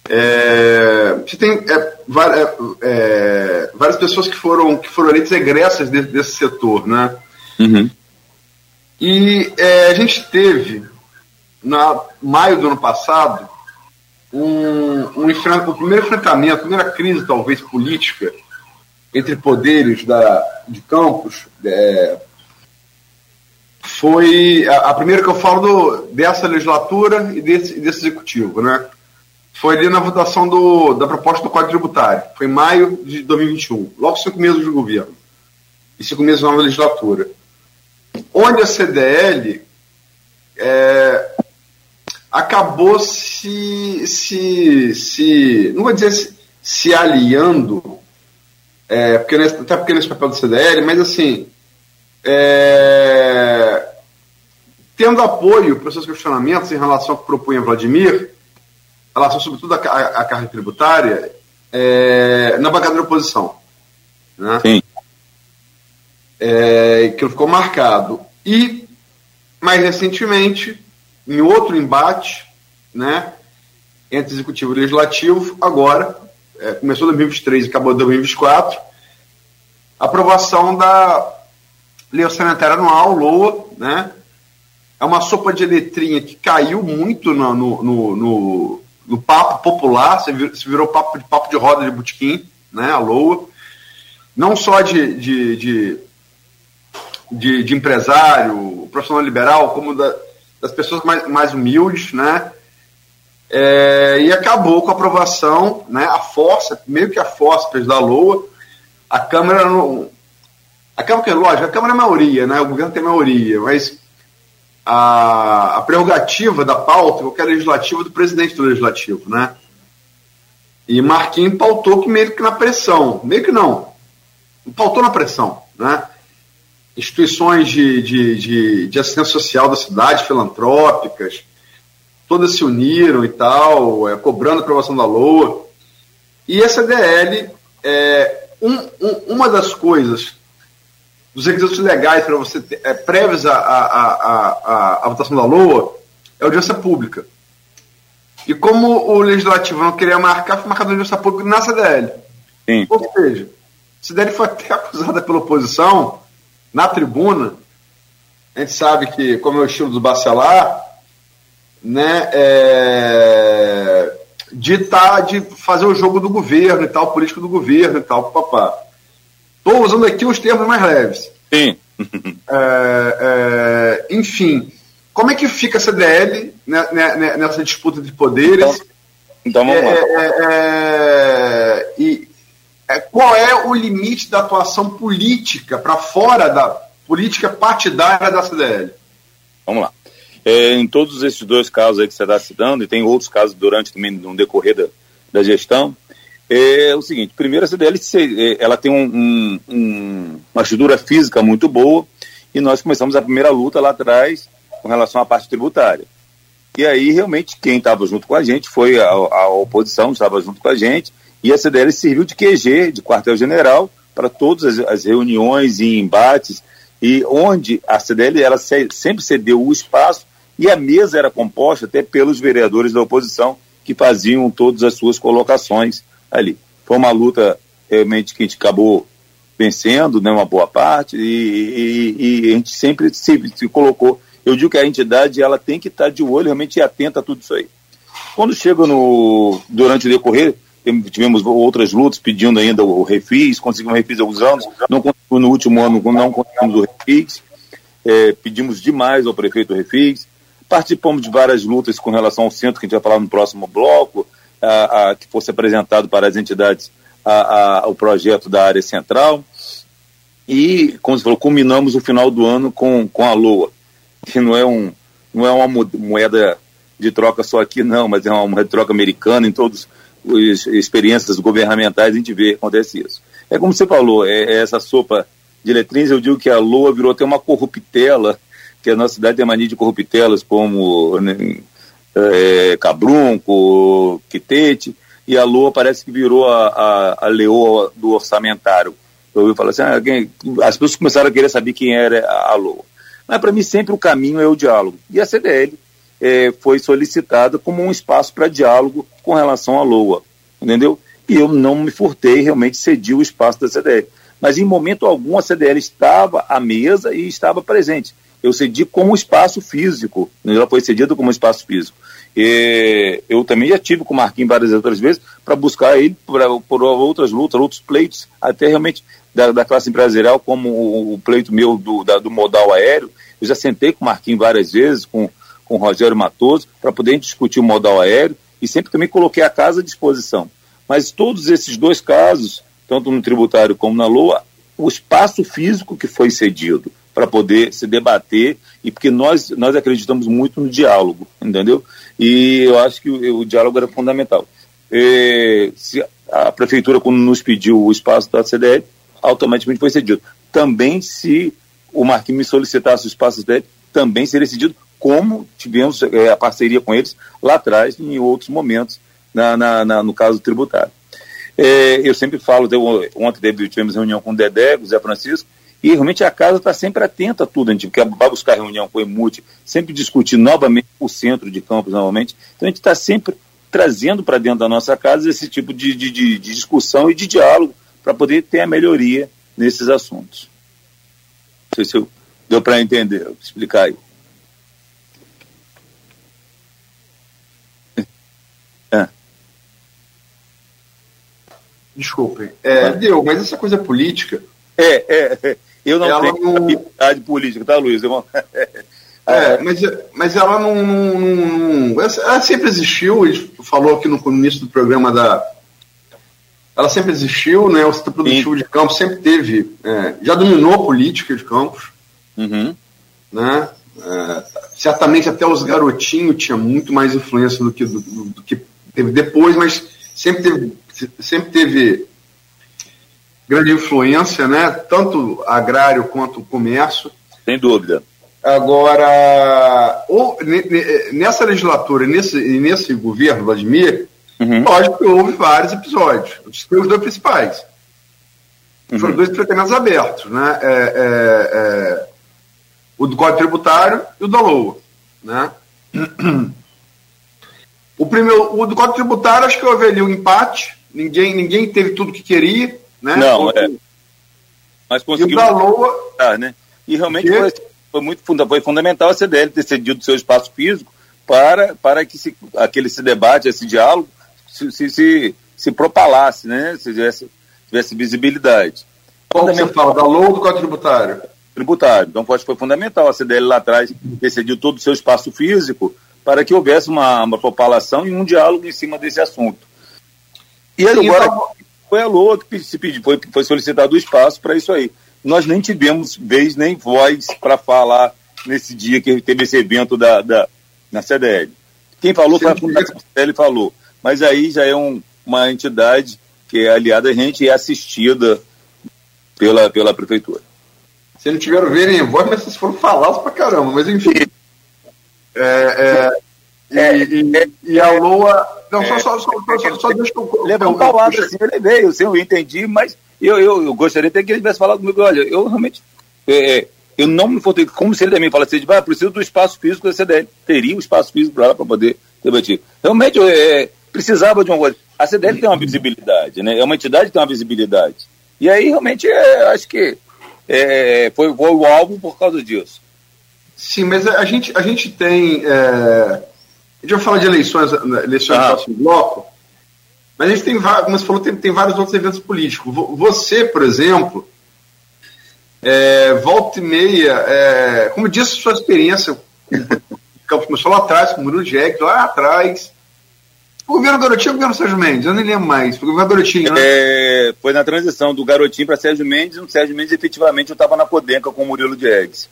É, você tem é, é, é, várias pessoas que foram, que foram eleitas egressas desse, desse setor, né? Uhum. E é, a gente teve, na maio do ano passado, um, um o primeiro enfrentamento, a primeira crise, talvez, política entre poderes da, de Campos, é, foi a, a, primeira que eu falo do, dessa legislatura e desse, desse executivo, né? Foi ali na votação do, da proposta do Código Tributário. Foi em maio de 2021, logo cinco meses de governo e cinco meses nova legislatura. Onde a CDL é, acabou se, se, se, não vou dizer se, se aliando, é, porque nesse, até porque nesse papel do CDL, mas assim, é, tendo apoio para os seus questionamentos em relação ao que propunha Vladimir, em relação sobretudo à, à carga tributária, é, na bancada da oposição. Né? Sim. É, que ficou marcado. E, mais recentemente, em outro embate, né, entre executivo e legislativo, agora, é, começou 2023 e acabou 2024, aprovação da Lei Orçamentária Anual, LOA, né, é uma sopa de letrinha que caiu muito no, no, no, no, no papo popular, se virou, se virou papo, de, papo de roda de butiquim, né, a LOA, não só de, de, de, de, de empresário, profissional liberal, como da, das pessoas mais, mais humildes, né? É, e acabou com a aprovação, né? A força, meio que a força da LOA, a Câmara não. A Câmara é lógico, a Câmara é maioria, né? O governo tem maioria, mas a, a prerrogativa da pauta, qualquer legislativa, do presidente do legislativo, né? E Marquinhos pautou que meio que na pressão, meio que não, pautou na pressão, né? instituições de, de, de, de, assistência social da cidade, filantrópicas, todas se uniram e tal, é, cobrando a aprovação da LOA. E essa DL, é, um, um, uma das coisas, dos requisitos legais para você ter, é, prévios à, à, à, à, votação da LOA, é audiência pública. E como o legislativo não queria marcar, foi marcado audiência pública na CDL. Sim. Ou seja, a CDL foi até acusada pela oposição na tribuna, a gente sabe que, como é o estilo do Bacelar, né, é, de, tá, de fazer o jogo do governo e tal, político do governo e tal, papá. Estou usando aqui os termos mais leves. Sim. é, é, enfim, como é que fica a CDL né, né, né, nessa disputa de poderes? Então, então vamos lá. É, é, é e qual é o limite da atuação política para fora da política partidária da CDL? Vamos lá. É, em todos esses dois casos aí que você está citando, e tem outros casos durante também no decorrer da, da gestão, é o seguinte, primeiro a CDL é, ela tem um, um, uma estrutura física muito boa e nós começamos a primeira luta lá atrás com relação à parte tributária. E aí realmente quem estava junto com a gente foi a, a oposição, estava junto com a gente, e a CDL serviu de QG, de quartel-general, para todas as, as, reuniões e embates, e onde a CDL ela se, sempre cedeu o espaço e a mesa era composta até pelos vereadores da oposição que faziam todas as suas colocações ali. Foi uma luta realmente que a gente acabou vencendo, né, uma boa parte, e, e, e a gente sempre se, se, colocou. Eu digo que a entidade ela tem que estar de olho realmente atenta a tudo isso aí. Quando chega no durante o decorrer, tivemos outras lutas pedindo ainda o refis, conseguimos refis há alguns anos, não no último ano, não conseguimos o refis, é, pedimos demais ao prefeito refis, Participamos de várias lutas com relação ao centro, que a gente vai falar no próximo bloco, a, a, que fosse apresentado para as entidades a, o projeto da área central. E, como você falou, culminamos o final do ano com, com a LOA, que não é, um, não é uma moeda de troca só aqui, não, mas é uma moeda de troca americana, em todas as experiências governamentais a gente vê que acontece isso. É como você falou, é, é essa sopa de letrinhas, eu digo que a LOA virou até uma corruptela que a nossa cidade tem mania de corruptelas como né, é, Cabrunco, Quitete, e a Lua parece que virou a, a, a leoa do orçamentário. Eu ouvi falar assim, ah, as pessoas começaram a querer saber quem era a Lua. Mas para mim sempre o caminho é o diálogo. E a CDL é, foi solicitada como um espaço para diálogo com relação à Lua, entendeu? E eu não me furtei, realmente cedi o espaço da CDL. Mas em momento algum a CDL estava à mesa e estava presente eu cedi como espaço físico, ela foi cedida como espaço físico. E eu também já tive com o Marquinhos várias outras vezes para buscar ele pra, por outras lutas, outros pleitos, até realmente da, da classe empresarial, como o, o pleito meu do, da, do modal aéreo. Eu já sentei com o Marquinhos várias vezes, com, com o Rogério Matoso, para poder discutir o modal aéreo e sempre também coloquei a casa à disposição. Mas todos esses dois casos, tanto no tributário como na LOA, o espaço físico que foi cedido para poder se debater e porque nós nós acreditamos muito no diálogo, entendeu? E eu acho que o, o diálogo era fundamental. E, se a prefeitura quando nos pediu o espaço da CDL, automaticamente foi cedido. Também se o Marquinhos me solicitasse o espaço da CDL, também seria cedido, como tivemos é, a parceria com eles lá atrás em outros momentos na, na, na no caso tributário. É, eu sempre falo, deu, ontem tivemos reunião com o Dedé, o Zé Francisco, e realmente a casa está sempre atenta a tudo. A gente vai buscar reunião com o EMUT, sempre discutir novamente o centro de campos novamente. Então a gente está sempre trazendo para dentro da nossa casa esse tipo de, de, de, de discussão e de diálogo para poder ter a melhoria nesses assuntos. Não sei se eu, deu para entender, vou explicar aí. É. Desculpem. É, deu, mas essa coisa política. É, é, é. Eu não ela tenho não... habilidade política, tá, Luiz? Eu... É, mas, mas ela não, não, não, Ela sempre existiu, falou aqui no início do programa da. Ela sempre existiu, né? O setor produtivo Sim. de campos sempre teve. É, já dominou a política de campos. Uhum. Né? É, certamente até os garotinhos tinham muito mais influência do que, do, do que teve depois, mas sempre teve, sempre teve grande influência, né? Tanto agrário quanto comércio. Sem dúvida. Agora, ou, nessa legislatura, nesse, nesse governo, Vladimir, uhum. lógico que houve vários episódios. Os dois principais. Uhum. Foram dois pretendentes abertos, né? É, é, é, o do Código Tributário e o da LOA, né? O, primeiro, o do Código Tributário, acho que houve ali um empate, ninguém, ninguém teve tudo que queria, né? Não, é. Mas conseguiu. E o Loa... né? E realmente foi, foi, muito foi fundamental a CDL ter cedido seu espaço físico para, para que se, aquele se debate, esse diálogo se, se, se, se propalasse, né? Se tivesse, tivesse visibilidade. Qual que você fala, da LOA ou do Código Tributário? Tributário. Então, acho que foi fundamental a CDL lá atrás decidiu todo o seu espaço físico para que houvesse uma, uma propalação e um diálogo em cima desse assunto. E Sim, agora então... foi a LOA que se pediu, foi, foi solicitado o espaço para isso aí. Nós nem tivemos vez nem voz para falar nesse dia que teve esse evento da, da, na CDL. Quem falou Sim, foi a Fundação CDL falou, mas aí já é um, uma entidade que é aliada a gente e é assistida pela, pela prefeitura. Vocês não tiveram verem voz, mas vocês foram falados pra caramba, mas enfim. É, é, é, e, e, e, a Lua. Não, só, só, só, só, só deixa eu. Levou um palavra assim, ele veio, assim, eu entendi, mas eu, eu, eu gostaria até que ele tivesse falado comigo, olha, eu realmente. É, eu não me faltei, como se ele também falasse, assim, ah, preciso do espaço físico da CDL. Teria um espaço físico para para poder debater. Realmente, eu, é, precisava de uma coisa. A CDL tem uma visibilidade, né? É uma entidade que tem uma visibilidade. E aí, realmente, é, acho que é, foi, foi o álbum por causa disso. Sim, mas a gente, a gente tem. É, a gente vai falar de eleições, né, eleições ah. no próximo bloco, mas a gente tem, como você falou, tem, tem vários outros eventos políticos. Você, por exemplo, é, volta e meia, é, como disse sua experiência, começou lá atrás, com o Murilo Jack, lá atrás. O governo Garotinho ou o governo Sérgio Mendes? Eu nem lembro mais. Foi o governo Garotinho, né? É, foi na transição do Garotinho para Sérgio Mendes, e o Sérgio Mendes efetivamente eu estava na Podenca com o Murilo Diegues.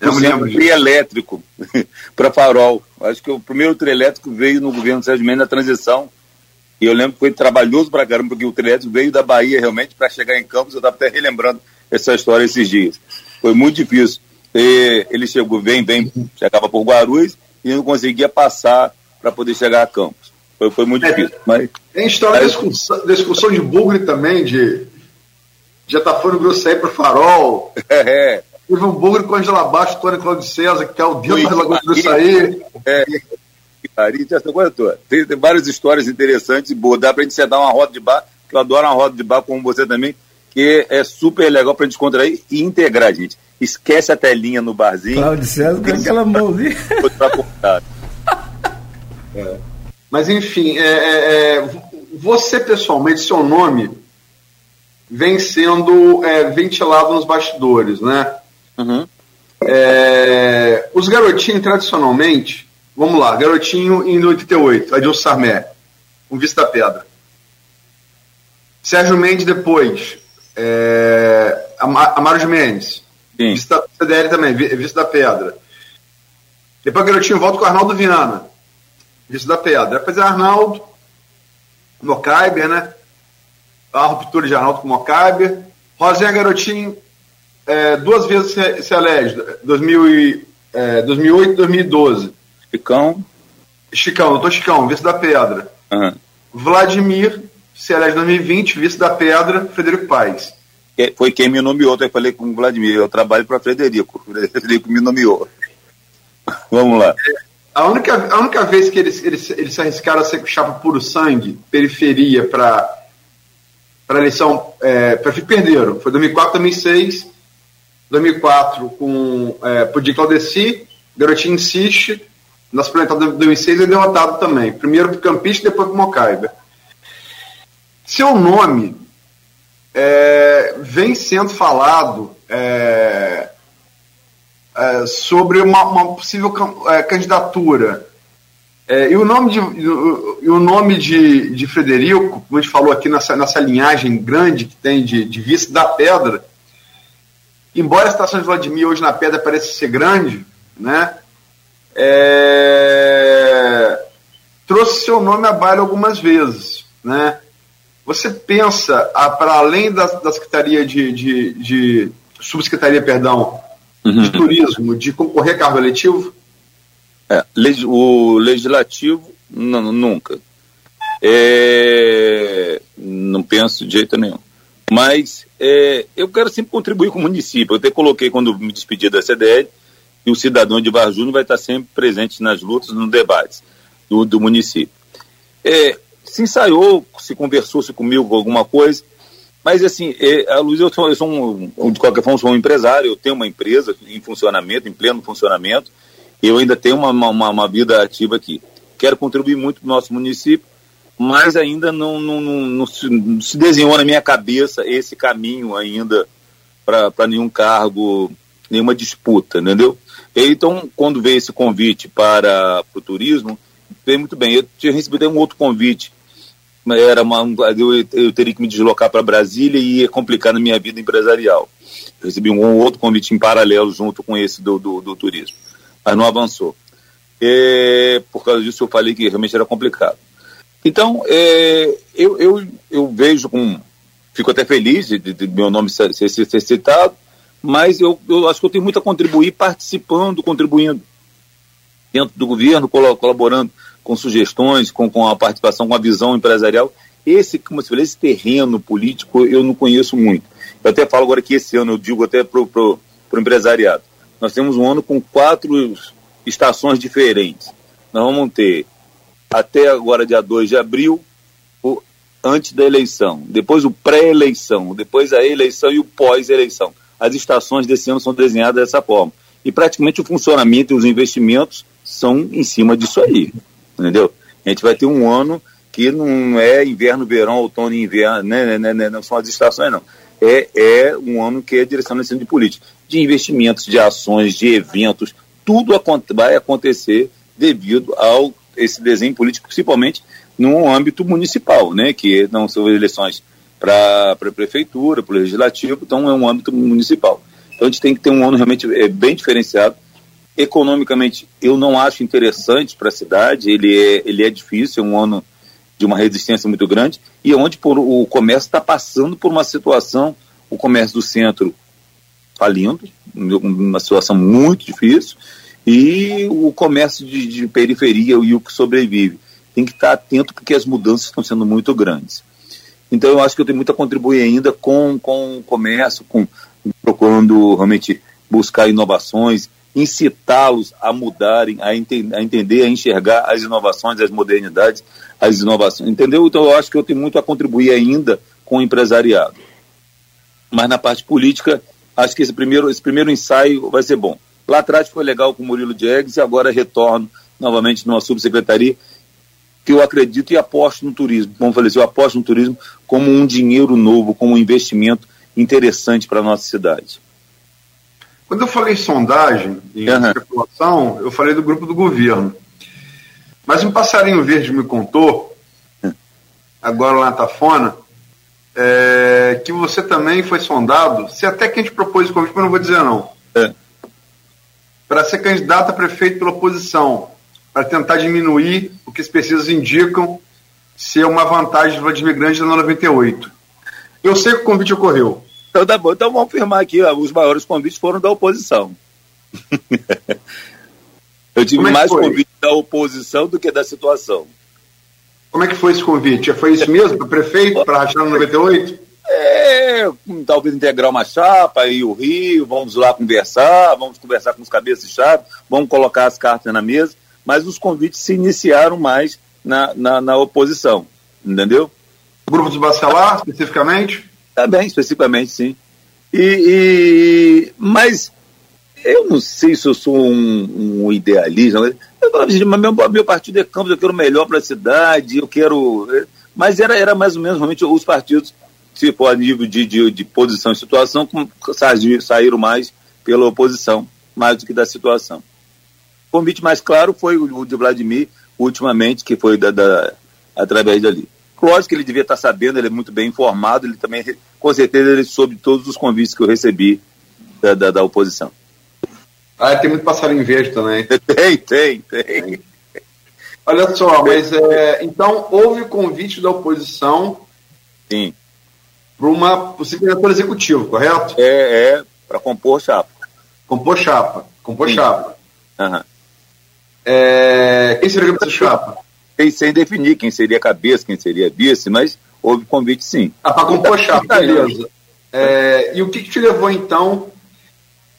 Eu me lembro disso. elétrico para Farol. Acho que o primeiro trio elétrico veio no governo Sérgio Mendes na transição. E eu lembro que foi trabalhoso para caramba, porque o trio elétrico veio da Bahia realmente para chegar em Campos. Eu estava até relembrando essa história esses dias. Foi muito difícil. E ele chegou, vem, vem, chegava por Guarulhos e não conseguia passar para poder chegar a Campos. Foi, foi muito é, difícil. Mas, tem história mas... de discussão, discussão de bugre também, de já tá fora Grosseiro para Farol. É. Teve um bugre com Angela Baixo, Tony Claudio César, que caiu dentro da Lagoa do Sair. É. essa coisa toda. Tem, tem, várias histórias interessantes e boas. Dá pra gente sentar uma roda de bar, que eu adoro uma roda de bar como você também, que é super legal pra gente contrair e integrar, gente. Esquece a telinha no barzinho. Claudio César com aquela mãozinha. é. Mas, enfim, é, é, é, você pessoalmente, seu nome vem sendo é, ventilado nos bastidores, né? Uhum. É, os garotinhos, tradicionalmente, vamos lá, garotinho em 88, Adilson Sarmé, com Vista da Pedra. Sérgio Mendes depois, é, Amaro Mendes, Vista, CDL também, Vista da Pedra. Depois garotinho volta com o Arnaldo Viana, Vista da Pedra. Depois é Arnaldo, Mocaiber, né? A ruptura de Arnaldo com Mocaiber. Rosinha Garotinho, é, duas vezes se, se elege, 2000 é, 2008 e 2012. Chicão. Chicão, doutor Chicão, vice da Pedra. Uhum. Vladimir se elege em 2020, vice da Pedra, Frederico Paes. Foi quem me nomeou, eu falei com o Vladimir, eu trabalho para Frederico, Frederico me nomeou. Vamos lá. A única, a única vez que eles, eles, eles se arriscaram a ser chapa puro sangue, periferia, para para eleição, é, perderam. Foi 2004, 2006, 2004 com é, Pudim Claudeci, Garotinho insiste, na suplementar de 2006 é derrotado também. Primeiro para Campista, depois para Mocaiba. Seu nome é, vem sendo falado é, é, sobre uma, uma possível é, candidatura. É, e o nome de, e o nome de, de Frederico, como a gente falou aqui nessa, nessa linhagem grande que tem de, de vice da pedra, embora a estação de Vladimir hoje na pedra pareça ser grande, né, é, trouxe seu nome à baila algumas vezes. Né? Você pensa, para além da, da Secretaria de, de, de Subsecretaria, perdão, uhum. de Turismo, de concorrer a cargo eletivo? É, o Legislativo, não, nunca. É, não penso de jeito nenhum. Mas é, eu quero sempre contribuir com o município. Eu até coloquei quando me despedi da CDL que o cidadão de Barra Júnior vai estar sempre presente nas lutas, nos debates do, do município. É, se ensaiou, se conversou-se comigo alguma coisa, mas assim, é, a Luiz, eu sou, eu sou um, de qualquer forma, sou um empresário, eu tenho uma empresa em funcionamento, em pleno funcionamento, e eu ainda tenho uma, uma, uma vida ativa aqui. Quero contribuir muito para o nosso município, mas ainda não, não, não, não, se, não se desenhou na minha cabeça esse caminho ainda para nenhum cargo, nenhuma disputa, entendeu? Então, quando veio esse convite para o turismo, veio muito bem. Eu tinha recebido um outro convite, era uma, eu, eu teria que me deslocar para Brasília e ia complicar na minha vida empresarial. Eu recebi um outro convite em paralelo junto com esse do, do, do turismo, mas não avançou. É, por causa disso, eu falei que realmente era complicado. Então, é, eu, eu, eu vejo com. Fico até feliz de, de meu nome ser, ser, ser citado, mas eu, eu acho que eu tenho muito a contribuir participando, contribuindo dentro do governo, colaborando com sugestões, com, com a participação, com a visão empresarial. Esse, como você falou, esse terreno político eu não conheço muito. Eu até falo agora que esse ano, eu digo até para o empresariado, nós temos um ano com quatro estações diferentes. Nós vamos ter até agora, dia 2 de abril, o, antes da eleição, depois o pré-eleição, depois a eleição e o pós-eleição. As estações desse ano são desenhadas dessa forma. E praticamente o funcionamento e os investimentos são em cima disso aí. Entendeu? A gente vai ter um ano que não é inverno, verão, outono e inverno, né, né, né, né não são as estações, não. É, é um ano que é direcionado de política, de investimentos, de ações, de eventos, tudo vai acontecer devido ao esse desenho político, principalmente no âmbito municipal, né, que não são eleições para a prefeitura, para o legislativo, então é um âmbito municipal. Então a gente tem que ter um ano realmente é, bem diferenciado. Economicamente, eu não acho interessante para a cidade, ele é, ele é difícil, é um ano de uma resistência muito grande, e onde por, o comércio está passando por uma situação, o comércio do centro falindo, uma situação muito difícil, e o comércio de, de periferia e o que sobrevive. Tem que estar atento porque as mudanças estão sendo muito grandes. Então eu acho que eu tenho muito a contribuir ainda com, com o comércio, com procurando realmente buscar inovações, incitá-los a mudarem, a, ente a, entender, a enxergar as inovações, as modernidades, as inovações, entendeu? Então eu acho que eu tenho muito a contribuir ainda com o empresariado. Mas na parte política, acho que esse primeiro, esse primeiro ensaio vai ser bom. Lá atrás foi legal com o Murilo Diegues e agora retorno novamente numa subsecretaria que eu acredito e aposto no turismo. Como falei, eu aposto no turismo como um dinheiro novo, como um investimento interessante para a nossa cidade. Quando eu falei sondagem e uhum. especulação, eu falei do grupo do governo. Mas um passarinho verde me contou, agora lá na Tafona, é, que você também foi sondado, se até que a gente propôs o convite, mas não vou dizer não. É para ser candidato a prefeito pela oposição, para tentar diminuir o que as pesquisas indicam ser uma vantagem do Vladimir Grande na 98. Eu sei que o convite ocorreu. Então tá bom, então vamos afirmar aqui, ó, os maiores convites foram da oposição. Eu tive é mais convites da oposição do que da situação. Como é que foi esse convite? Foi isso mesmo, para prefeito, para rachar no 98? É, talvez integrar uma chapa e o Rio, vamos lá conversar, vamos conversar com os cabeças chave, vamos colocar as cartas na mesa, mas os convites se iniciaram mais na, na, na oposição, entendeu? Grupo dos Bacelar, especificamente? Também, especificamente, sim. E, e, mas eu não sei se eu sou um, um idealista, mas meu, meu partido é Campos, eu quero o melhor para a cidade, eu quero. Mas era, era mais ou menos realmente os partidos se for a nível de, de, de posição e situação, saíram mais pela oposição, mais do que da situação. O convite mais claro foi o de Vladimir, ultimamente, que foi da, da, através dali. Lógico que ele devia estar sabendo, ele é muito bem informado, ele também, com certeza, ele soube todos os convites que eu recebi da, da, da oposição. Ah, tem muito passarinho verde também. Tem, tem, tem. Olha só, mas é, então houve o convite da oposição. Sim para uma possível diretor executivo, correto? É, é para compor chapa. Compor chapa. Compor sim. chapa. Uhum. É, quem seria essa chapa? Quem sem definir quem seria cabeça, quem seria vice, mas houve convite sim. Ah, para compor chapa, tá beleza. É, e o que, que, te levou então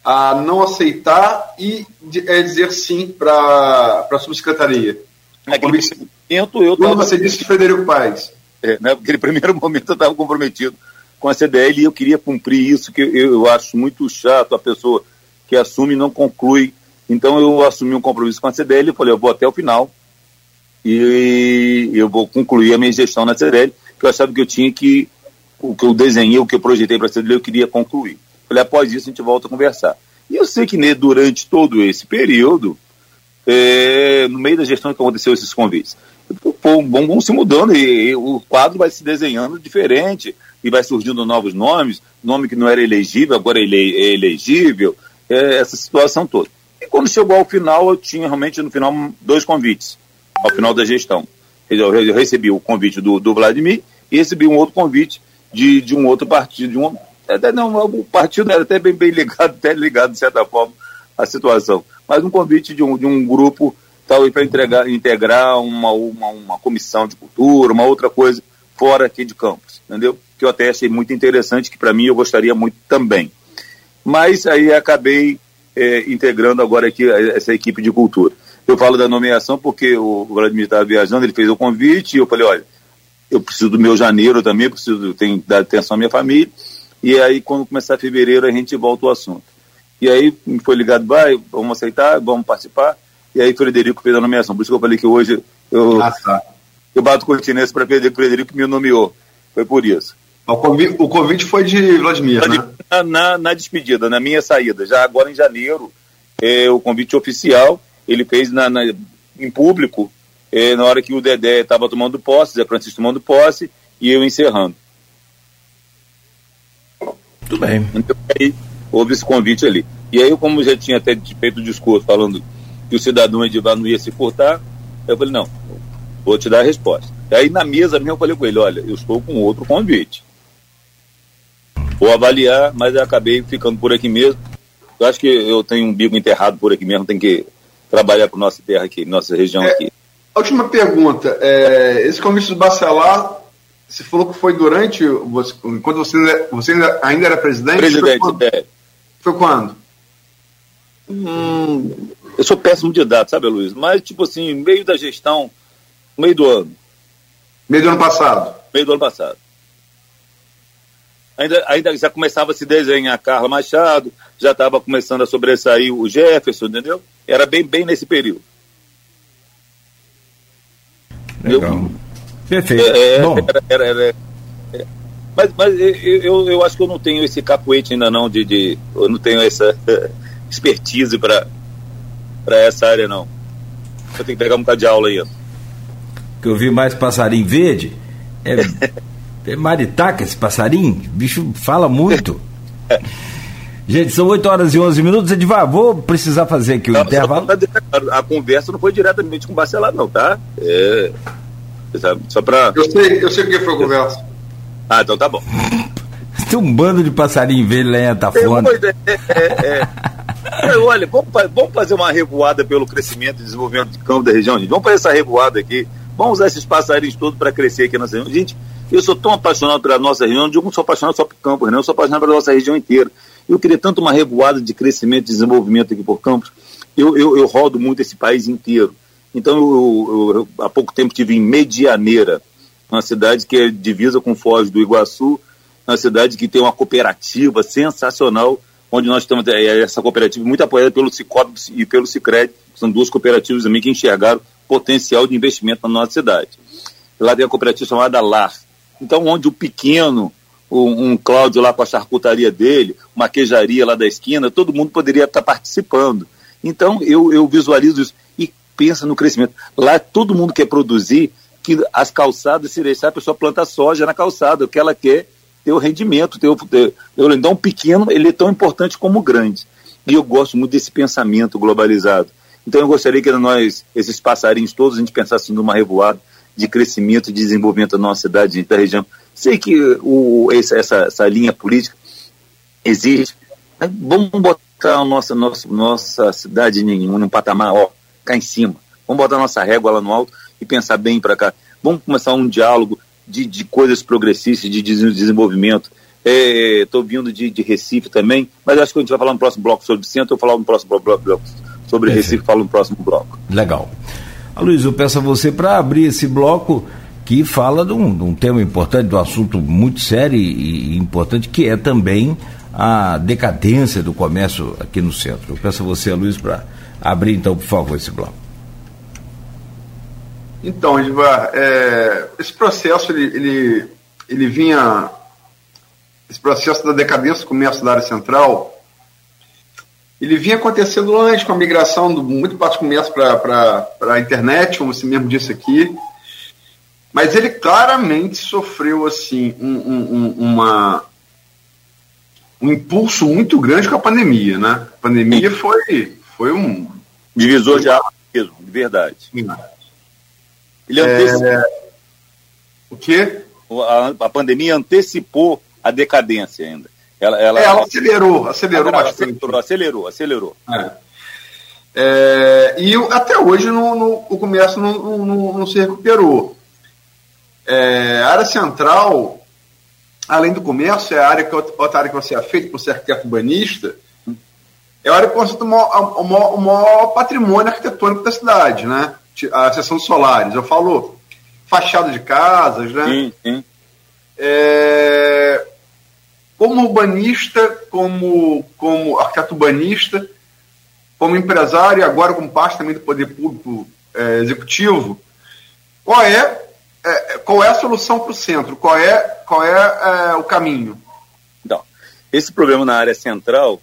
a não aceitar e é, dizer sim para a subsecretaria? Naquele momento eu Quando você disse que Frederico Paes. É, né, naquele primeiro momento eu estava comprometido com a CDL e eu queria cumprir isso, que eu, eu acho muito chato a pessoa que assume e não conclui. Então eu assumi um compromisso com a CDL e falei, eu vou até o final. e eu vou concluir a minha gestão na CDL, que eu achava que eu tinha que, o que eu desenhei, o que eu projetei para a CDL, eu queria concluir. Falei, após isso a gente volta a conversar. E eu sei que né, durante todo esse período, é, no meio da gestão que aconteceu esses convites, vão, vão se mudando e, e, o quadro vai se desenhando diferente e vai surgindo novos nomes, nome que não era elegível, agora é, é elegível, é, essa situação toda. E quando chegou ao final, eu tinha realmente no final dois convites, ao final da gestão. Eu, recebi o convite do, do Vladimir e recebi um outro convite de, de um outro partido, de um, até não, o partido era até bem, bem ligado, até ligado de certa forma à situação, mas um convite de um, de um grupo tal para integrar, integrar uma, uma, uma comissão de cultura, uma outra coisa fora aqui de Campos, entendeu? Que eu até achei muito interessante, que para mim eu gostaria muito também. Mas aí acabei é, integrando agora aqui essa equipe de cultura. Eu falo da nomeação porque o Vladimir estava viajando, ele fez o convite e eu falei, olha, eu preciso do meu janeiro também, preciso tenho dar atenção à minha família. E aí, quando começar fevereiro, a gente volta ao assunto. E aí me foi ligado, vai, vamos aceitar, vamos participar. E aí Frederico fez a nomeação. Por isso que eu falei que hoje eu, ah, tá. eu bato continência para Frederico, Frederico me nomeou. Foi por isso. O convite, o convite foi de Vladimir, né? Na, na, na, despedida, na minha saída. Já agora em janeiro, é, o convite oficial, ele fez na, na em público, é, na hora que o Dedé estava tomando posse, Zé Francisco tomando posse, e eu encerrando. Tudo bem. Então, aí houve esse convite ali. E aí, como já tinha até feito o discurso falando que o cidadão Edivar não ia se furtar, eu falei, não, vou te dar a resposta. E aí na mesa mesmo eu falei com ele, olha, eu estou com outro convite. Vou avaliar, mas eu acabei ficando por aqui mesmo. Eu acho que eu tenho um bico enterrado por aqui mesmo, tem que trabalhar com nossa terra aqui, nossa região é, aqui. Última pergunta, é, esse convite do Bacelar, você falou que foi durante, enquanto você, você ainda era presidente? Presidente, foi quando? É. Foi quando? Hum, eu sou péssimo de dados, sabe, Luiz? Mas, tipo assim, meio da gestão, meio do ano. Meio do ano passado? Meio do ano passado. Ainda, ainda já começava a se desenhar Carla Machado, já estava começando a sobressair o Jefferson, entendeu? Era bem, bem nesse período. Legal. Eu, Perfeito. É, é, Bom. Era, era, era, é. mas mas eu, eu, acho que eu não tenho esse capoete ainda não, de, de eu não tenho essa expertise para essa área não. Eu tenho que pegar um bocado de aula aí. Que eu vi mais passarinho verde é, é maritaca esse passarinho, bicho fala muito. Gente, são 8 horas e 11 minutos. Edivar, vou precisar fazer aqui o não, intervalo. A conversa não foi diretamente com o Bacelar, não, tá? É, sabe? Só para. Eu sei, eu sei o que foi a conversa. Ah, então tá bom. Tem um bando de passarinho velho lá em Atafona. É, é, é. Olha, vamos, vamos fazer uma revoada pelo crescimento e desenvolvimento de campo da região, gente. Vamos fazer essa revoada aqui. Vamos usar esses passarinhos todos para crescer aqui na região. Gente, eu sou tão apaixonado pela nossa região, eu não sou apaixonado só por Campos, não, eu sou apaixonado pela nossa região inteira. Eu queria tanto uma revoada de crescimento e desenvolvimento aqui por Campos. Eu, eu, eu rodo muito esse país inteiro. Então, eu, eu, há pouco tempo estive em Medianeira, uma cidade que é divisa com Foz do Iguaçu, uma cidade que tem uma cooperativa sensacional, onde nós temos é, essa cooperativa muito apoiada pelo Cicobi e pelo Cicred, são duas cooperativas também que enxergaram potencial de investimento na nossa cidade. Lá tem a cooperativa chamada LAR. Então, onde o pequeno, um, um Cláudio lá com a charcutaria dele, uma queijaria lá da esquina, todo mundo poderia estar participando. Então, eu, eu visualizo isso pensa no crescimento. Lá todo mundo quer produzir que as calçadas, se deixar a pessoa planta soja na calçada, o que ela quer ter o rendimento, ter o, ter, então o pequeno ele é tão importante como o grande. E eu gosto muito desse pensamento globalizado. Então eu gostaria que nós, esses passarinhos todos, a gente pensasse numa revoada de crescimento e desenvolvimento da nossa cidade, da região. Sei que o, essa, essa, linha política existe. Vamos botar a nossa, nossa, nossa cidade em um patamar ó, cá em cima. Vamos botar nossa régua lá no alto e pensar bem para cá. Vamos começar um diálogo de, de coisas progressistas, de desenvolvimento. Estou é, vindo de, de, Recife também, mas acho que a gente vai falar no próximo bloco sobre centro, eu vou falar no próximo bloco sobre Recife, falo no próximo bloco. Legal. A Luiz, eu peço a você para abrir esse bloco que fala de um, de um, tema importante, de um assunto muito sério e, e importante, que é também a decadência do comércio aqui no centro. Eu peço a você, Luiz, para abrir então, por favor, esse bloco. Então, Edivar, é, esse processo ele, ele, ele vinha. Esse processo da decadência do comércio da área central, ele vinha acontecendo antes com a migração do muito do comércio para a internet, como você mesmo disse aqui. Mas ele claramente sofreu assim um, um, uma, um impulso muito grande com a pandemia, né? A pandemia foi, foi um. Divisor de água mesmo, de verdade. Ele antecipou. É... O quê? A, a, pandemia antecipou a decadência ainda. Ela, ela, é, ela acelerou, acelerou bastante. Acelerou, acelerou. acelerou. É. É, e até hoje no, no, o comércio não, não, não se recuperou. É, a área central, além do comércio, é a área que, outra área que você é feito por ser arquiteto urbanista, é a área que concentra o maior, o, maior, o maior patrimônio arquitetônico da cidade, né? A seção solares. Eu falo fachada de casas, né? Sim, sim. É, como urbanista, como, como arquiteto urbanista, como empresário e agora como parte também do poder público é, executivo, qual é, é, qual é a solução para o centro? Qual é, qual é, é o caminho? Então, esse problema na área central,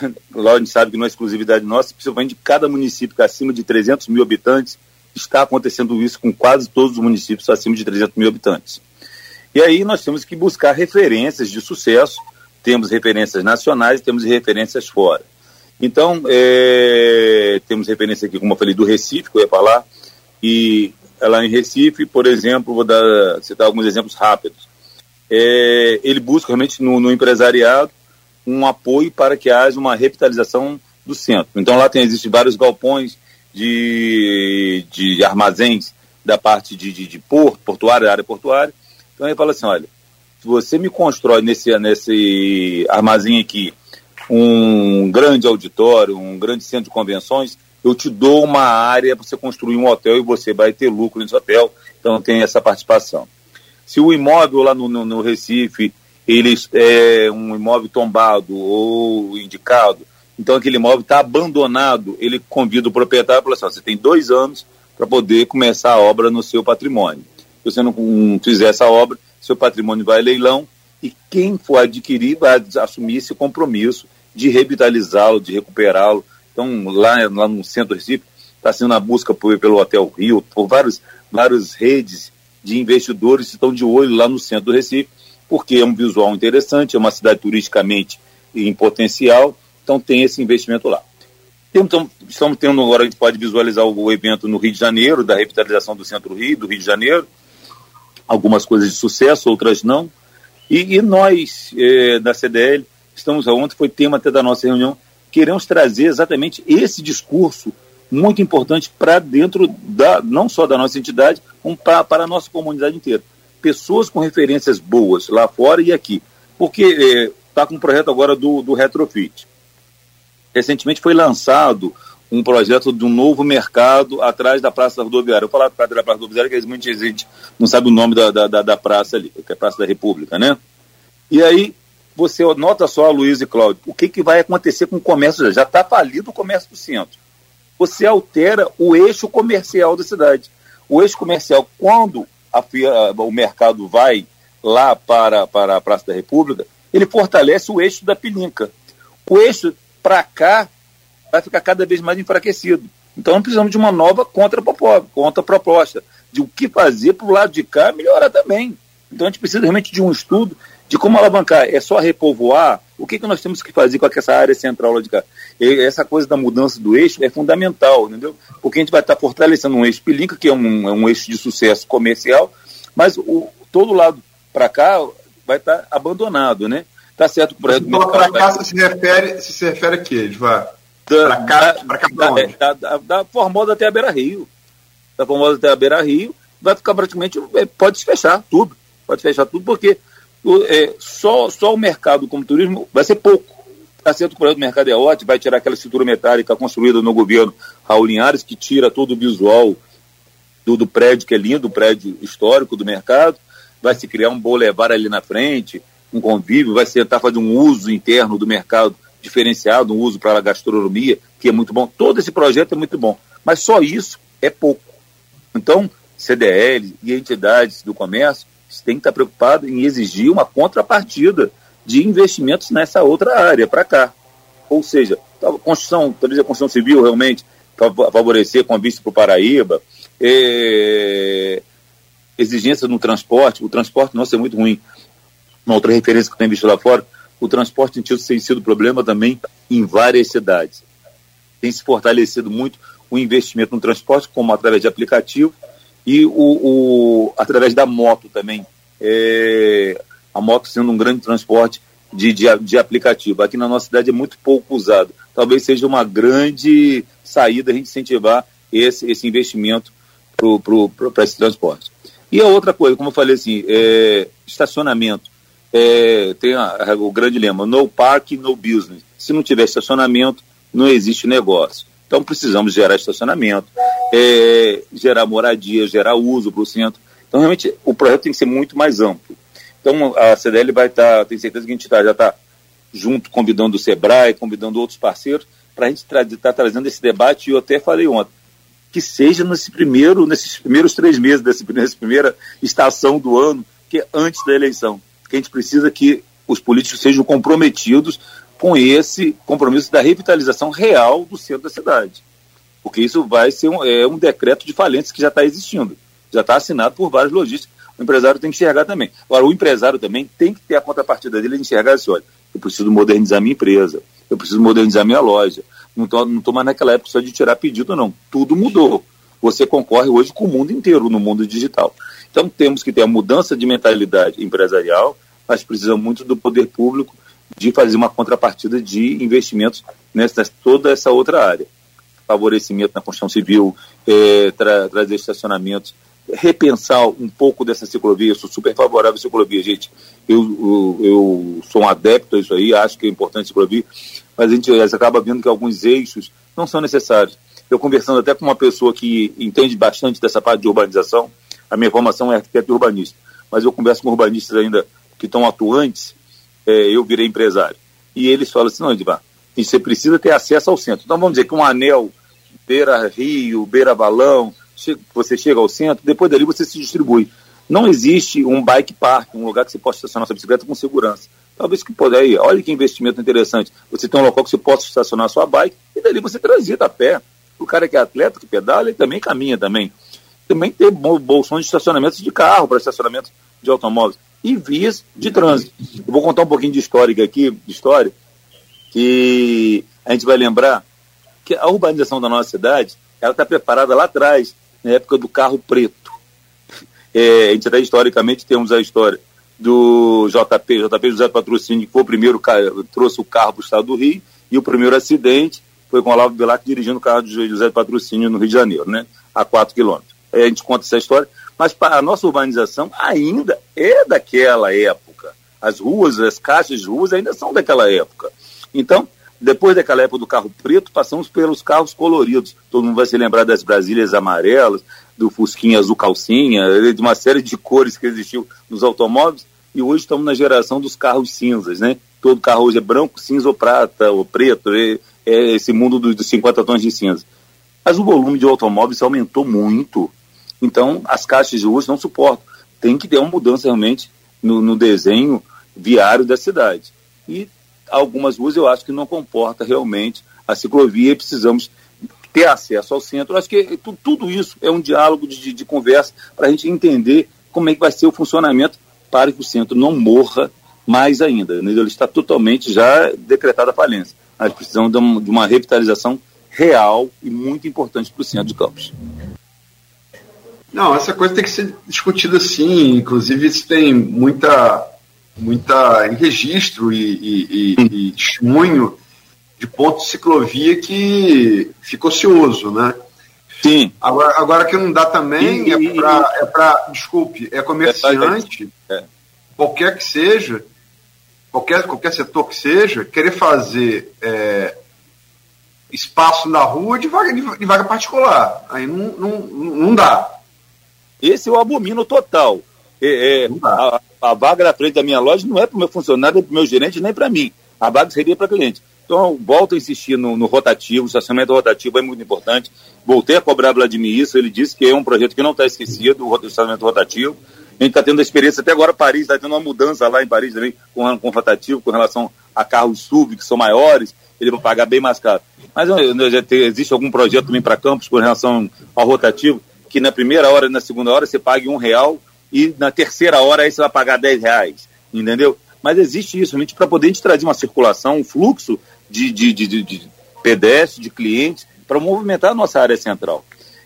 lá a gente sabe que não é exclusividade nossa, principalmente de cada município que é acima de 300 mil habitantes, está acontecendo isso com quase todos os municípios acima de 300 mil habitantes. E aí nós temos que buscar referências de sucesso, temos referências nacionais, temos referências fora. Então, é, temos referência aqui, como eu falei, do Recife, que eu ia falar, e lá em Recife, por exemplo, vou dar, citar alguns exemplos rápidos. É, ele busca realmente no, no, empresariado um apoio para que haja uma revitalização do centro. Então lá tem, existem vários galpões de, de armazéns da parte de, de, de porto, portuária, área portuária, então ele fala assim, olha, se você me constrói nesse, nesse armazém aqui um grande auditório, um grande centro de convenções, eu te dou uma área para você construir um hotel e você vai ter lucro nesse hotel. Então tem essa participação. Se o imóvel lá no, no, no Recife ele é um imóvel tombado ou indicado, então aquele imóvel está abandonado, ele convida o proprietário e fala assim, você tem dois anos para poder começar a obra no seu patrimônio você não fizer essa obra, seu patrimônio vai a leilão e quem for adquirir vai assumir esse compromisso de revitalizá-lo, de recuperá-lo. Então, lá, lá no centro do Recife, está sendo a busca por, pelo Hotel Rio, por vários, várias redes de investidores que estão de olho lá no centro do Recife, porque é um visual interessante, é uma cidade turisticamente em potencial, então tem esse investimento lá. Então, estamos tendo agora, a gente pode visualizar o evento no Rio de Janeiro, da revitalização do centro do Rio, do Rio de Janeiro, algumas coisas de sucesso, outras não. E, e nós, eh, da CDL, estamos, ontem foi tema até da nossa reunião, queremos trazer exatamente esse discurso muito importante para dentro da, não só da nossa entidade, para, para a nossa comunidade inteira. Pessoas com referências boas lá fora e aqui. Porque está eh, com um projeto agora do, do Retrofit. Recentemente foi lançado um projeto de um novo mercado atrás da Praça da Rodoviária. Eu falar atrás da Praça da Rodoviária, que muita gente não sabe o nome da, da, da praça ali, que é a Praça da República, né? E aí, você nota só, Luiz e Cláudio, o que, que vai acontecer com o comércio? Já está falido o comércio do centro. Você altera o eixo comercial da cidade. O eixo comercial, quando a, o mercado vai lá para, para a Praça da República, ele fortalece o eixo da Pilinca. O eixo para cá vai ficar cada vez mais enfraquecido. Então precisamos de uma nova contraproposta, de o que fazer para o lado de cá melhorar também. Então a gente precisa realmente de um estudo de como alavancar. É só repovoar? O que, que nós temos que fazer com essa área central lá de cá? E essa coisa da mudança do eixo é fundamental, entendeu? Porque a gente vai estar fortalecendo um eixo Pilinca, que é um, é um eixo de sucesso comercial, mas o, todo lado para cá vai estar abandonado, né? Tá certo o projeto... Para cá vai... se refere, se refere a quê, Edvar? Da, cá, pra cá da, é, da, da, da, Formosa até a Beira Rio. Da Formosa até a Beira Rio, vai ficar praticamente. É, pode se fechar tudo. Pode fechar tudo, porque é, só, só o mercado como turismo vai ser pouco. Está certo que o projeto do mercado é ótimo, vai tirar aquela estrutura metálica construída no governo Raul Linhares, que tira todo o visual do, do prédio, que é lindo, o prédio histórico do mercado. Vai se criar um boulevard ali na frente, um convívio, vai se tentar fazer um uso interno do mercado diferenciado, um uso para a gastronomia, que é muito bom. Todo esse projeto é muito bom, mas só isso é pouco. Então, CDL e entidades do comércio têm que estar preocupados em exigir uma contrapartida de investimentos nessa outra área, para cá. Ou seja, construção, talvez a construção civil realmente favorecer com vista para o Paraíba, é, exigência no transporte, o transporte nosso é muito ruim. Uma outra referência que eu tenho visto lá fora, o transporte tem sido problema também em várias cidades. Tem se fortalecido muito o investimento no transporte, como através de aplicativo, e o, o através da moto também. É, a moto sendo um grande transporte de, de, de, aplicativo. Aqui na nossa cidade é muito pouco usado. Talvez seja uma grande saída a gente incentivar esse, esse investimento para esse transporte. E a outra coisa, como eu falei assim, é, estacionamento. É, tem a, o grande lema, no park, no business. Se não tiver estacionamento, não existe negócio. Então precisamos gerar estacionamento, é, gerar moradia, gerar uso para o centro. Então realmente o projeto tem que ser muito mais amplo. Então a CDL vai estar, tá, tenho certeza que a gente tá, já está junto, convidando o SEBRAE, convidando outros parceiros, para a gente estar tá trazendo esse debate, e eu até falei ontem, que seja nesse primeiro, nesses primeiros três meses dessa primeira estação do ano, que é antes da eleição. Que a gente precisa que os políticos sejam comprometidos com esse compromisso da revitalização real do centro da cidade. Porque isso vai ser um, é, um decreto de falência que já está existindo, já está assinado por vários lojistas. O empresário tem que enxergar também. Agora, o empresário também tem que ter a contrapartida dele de enxergar assim, olha, eu preciso modernizar minha empresa, eu preciso modernizar minha loja, não estou não tô mais naquela época só de tirar pedido, não. Tudo mudou. Você concorre hoje com o mundo inteiro no mundo digital. Então temos que ter a mudança de mentalidade empresarial, mas precisamos muito do poder público de fazer uma contrapartida de investimentos nessa toda essa outra área. Favorecimento na construção civil, é, tra trazer estacionamentos, repensar um pouco dessa ciclovia. Eu sou super favorável à ciclovia, gente. Eu, eu, eu sou um adepto a isso aí, acho que é importante a ciclovia, mas a gente acaba vendo que alguns eixos não são necessários. Eu conversando até com uma pessoa que entende bastante dessa parte de urbanização, a minha formação é arquiteto urbanista, mas eu converso com urbanistas ainda que estão atuantes, é, eu virei empresário. E eles falam assim, não, Edvar, você precisa ter acesso ao centro. Então vamos dizer que um anel beira-rio, beira-balão, você chega ao centro, depois dali você se distribui. Não existe um bike park, um lugar que você possa estacionar sua bicicleta com segurança. Talvez que puder aí, olha que investimento interessante. Você tem um local que você possa estacionar sua bike e dali você transita a pé. O cara que é atleta, que pedala, ele também caminha também. Também tem bolsões de estacionamentos de carro para estacionamento de automóveis e vias de trânsito. Eu vou contar um pouquinho de história aqui, de história, que a gente vai lembrar que a urbanização da nossa cidade, ela está preparada lá atrás, na época do carro preto. É, a gente até historicamente temos a história do JP, JP José Patrocínio, que foi o primeiro trouxe o carro para o estado do Rio, e o primeiro acidente foi com o Olavo Bilac dirigindo o carro de José Patrocínio no Rio de Janeiro, né? A 4 quilômetros. Aí a gente conta essa história, mas a nossa urbanização ainda é daquela época. As ruas, as caixas de ruas ainda são daquela época. Então, depois daquela época do carro preto, passamos pelos carros coloridos. Todo mundo vai se lembrar das Brasílias amarelas, do Fusquinha azul calcinha, de uma série de cores que existiu nos automóveis, e hoje estamos na geração dos carros cinzas, né? Todo carro hoje é branco, cinza ou prata, ou preto, é, é esse mundo dos, dos 50 tons de cinza. Mas o volume de automóveis aumentou muito, então as caixas de hoje não suportam. Tem que ter uma mudança realmente no, no desenho viário da cidade. E algumas ruas eu acho que não comporta realmente a ciclovia e precisamos ter acesso ao centro. Eu acho que tudo isso é um diálogo de, de conversa para a gente entender como é que vai ser o funcionamento para que o centro não morra mais ainda. Né? Ele está totalmente já decretada a falência. Nós precisamos de uma, revitalização real e muito importante para o centro de Campos. Não, essa coisa tem que ser discutida sim. Inclusive, isso tem muita, muita registro e, e, e, e testemunho de ponto de ciclovia que fica ocioso, né? Sim. Agora, agora que não dá também é para, é desculpe, é comerciante, é. qualquer que seja, qualquer, qualquer setor que seja, querer fazer é, espaço na rua de vaga, de, vaga particular. Aí não, não, não dá. Esse eu abomino total. É, é a, a, vaga na frente da minha loja não é para o meu funcionário, nem para o meu gerente, nem para mim. A vaga seria para cliente. Então, volto a insistir no, no rotativo, o estacionamento rotativo é muito importante. Voltei a cobrar Vladimir isso, ele disse que é um projeto que não está esquecido, o estacionamento rotativo. A gente está tendo a experiência, até agora Paris está tendo uma mudança lá em Paris também, com, com rotativo, com relação a carros SUV, que são maiores, ele vai pagar bem mais caro. Mas já tem, existe algum projeto também para campos com relação ao rotativo, que na primeira hora e na segunda hora você pague um real e na terceira hora aí você vai pagar dez reais, entendeu? Mas existe isso, realmente, para poder trazer uma circulação, um fluxo de, de, de, de, de pedestres, de clientes, para movimentar a nossa área central.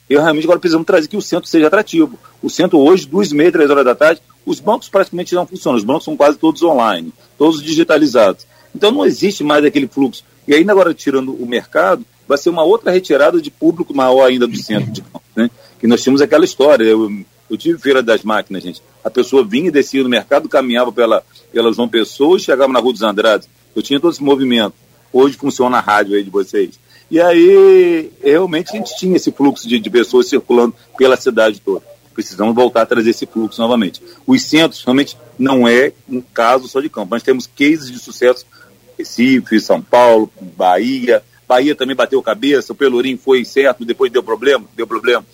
Eu realmente agora precisamos trazer que o centro seja atrativo. O centro hoje, duas e meia, três horas da tarde, os bancos praticamente não funcionam. Os bancos são quase todos online, todos digitalizados. Então não existe mais aquele fluxo. E ainda agora, tirando o mercado, vai ser uma outra retirada de público maior ainda do centro de campo, né? Que nós tínhamos aquela história. Eu, eu tive feira das máquinas, gente. A pessoa vinha e descia no mercado, caminhava pela, pela João Pessoa e chegava na Rua dos Andrades. Eu tinha todo esse movimento. Hoje funciona a rádio aí de vocês. E aí, realmente, a gente tinha esse fluxo de, de pessoas circulando pela cidade toda. Precisamos voltar a trazer esse fluxo novamente. Os centros, realmente, não é um caso só de campo. Nós temos cases de sucesso Recife, São Paulo, Bahia. Bahia também bateu cabeça, o Pelourinho foi certo, depois deu problema, deu problema.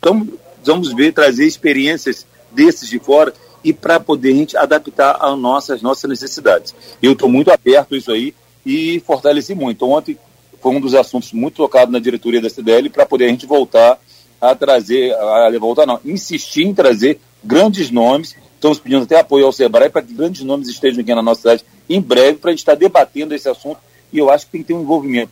Então, vamos ver, trazer experiências desses de fora e para poder a gente adaptar às nossas, nossas necessidades. Eu estou muito aberto a isso aí e fortaleci muito. Então, ontem foi um dos assuntos muito tocados na diretoria da CDL para poder a gente voltar a trazer, a voltar não, insistir em trazer grandes nomes. Estamos pedindo até apoio ao Sebrae para que grandes nomes estejam aqui na nossa cidade em breve para a gente estar debatendo esse assunto. E eu acho que tem que ter um envolvimento,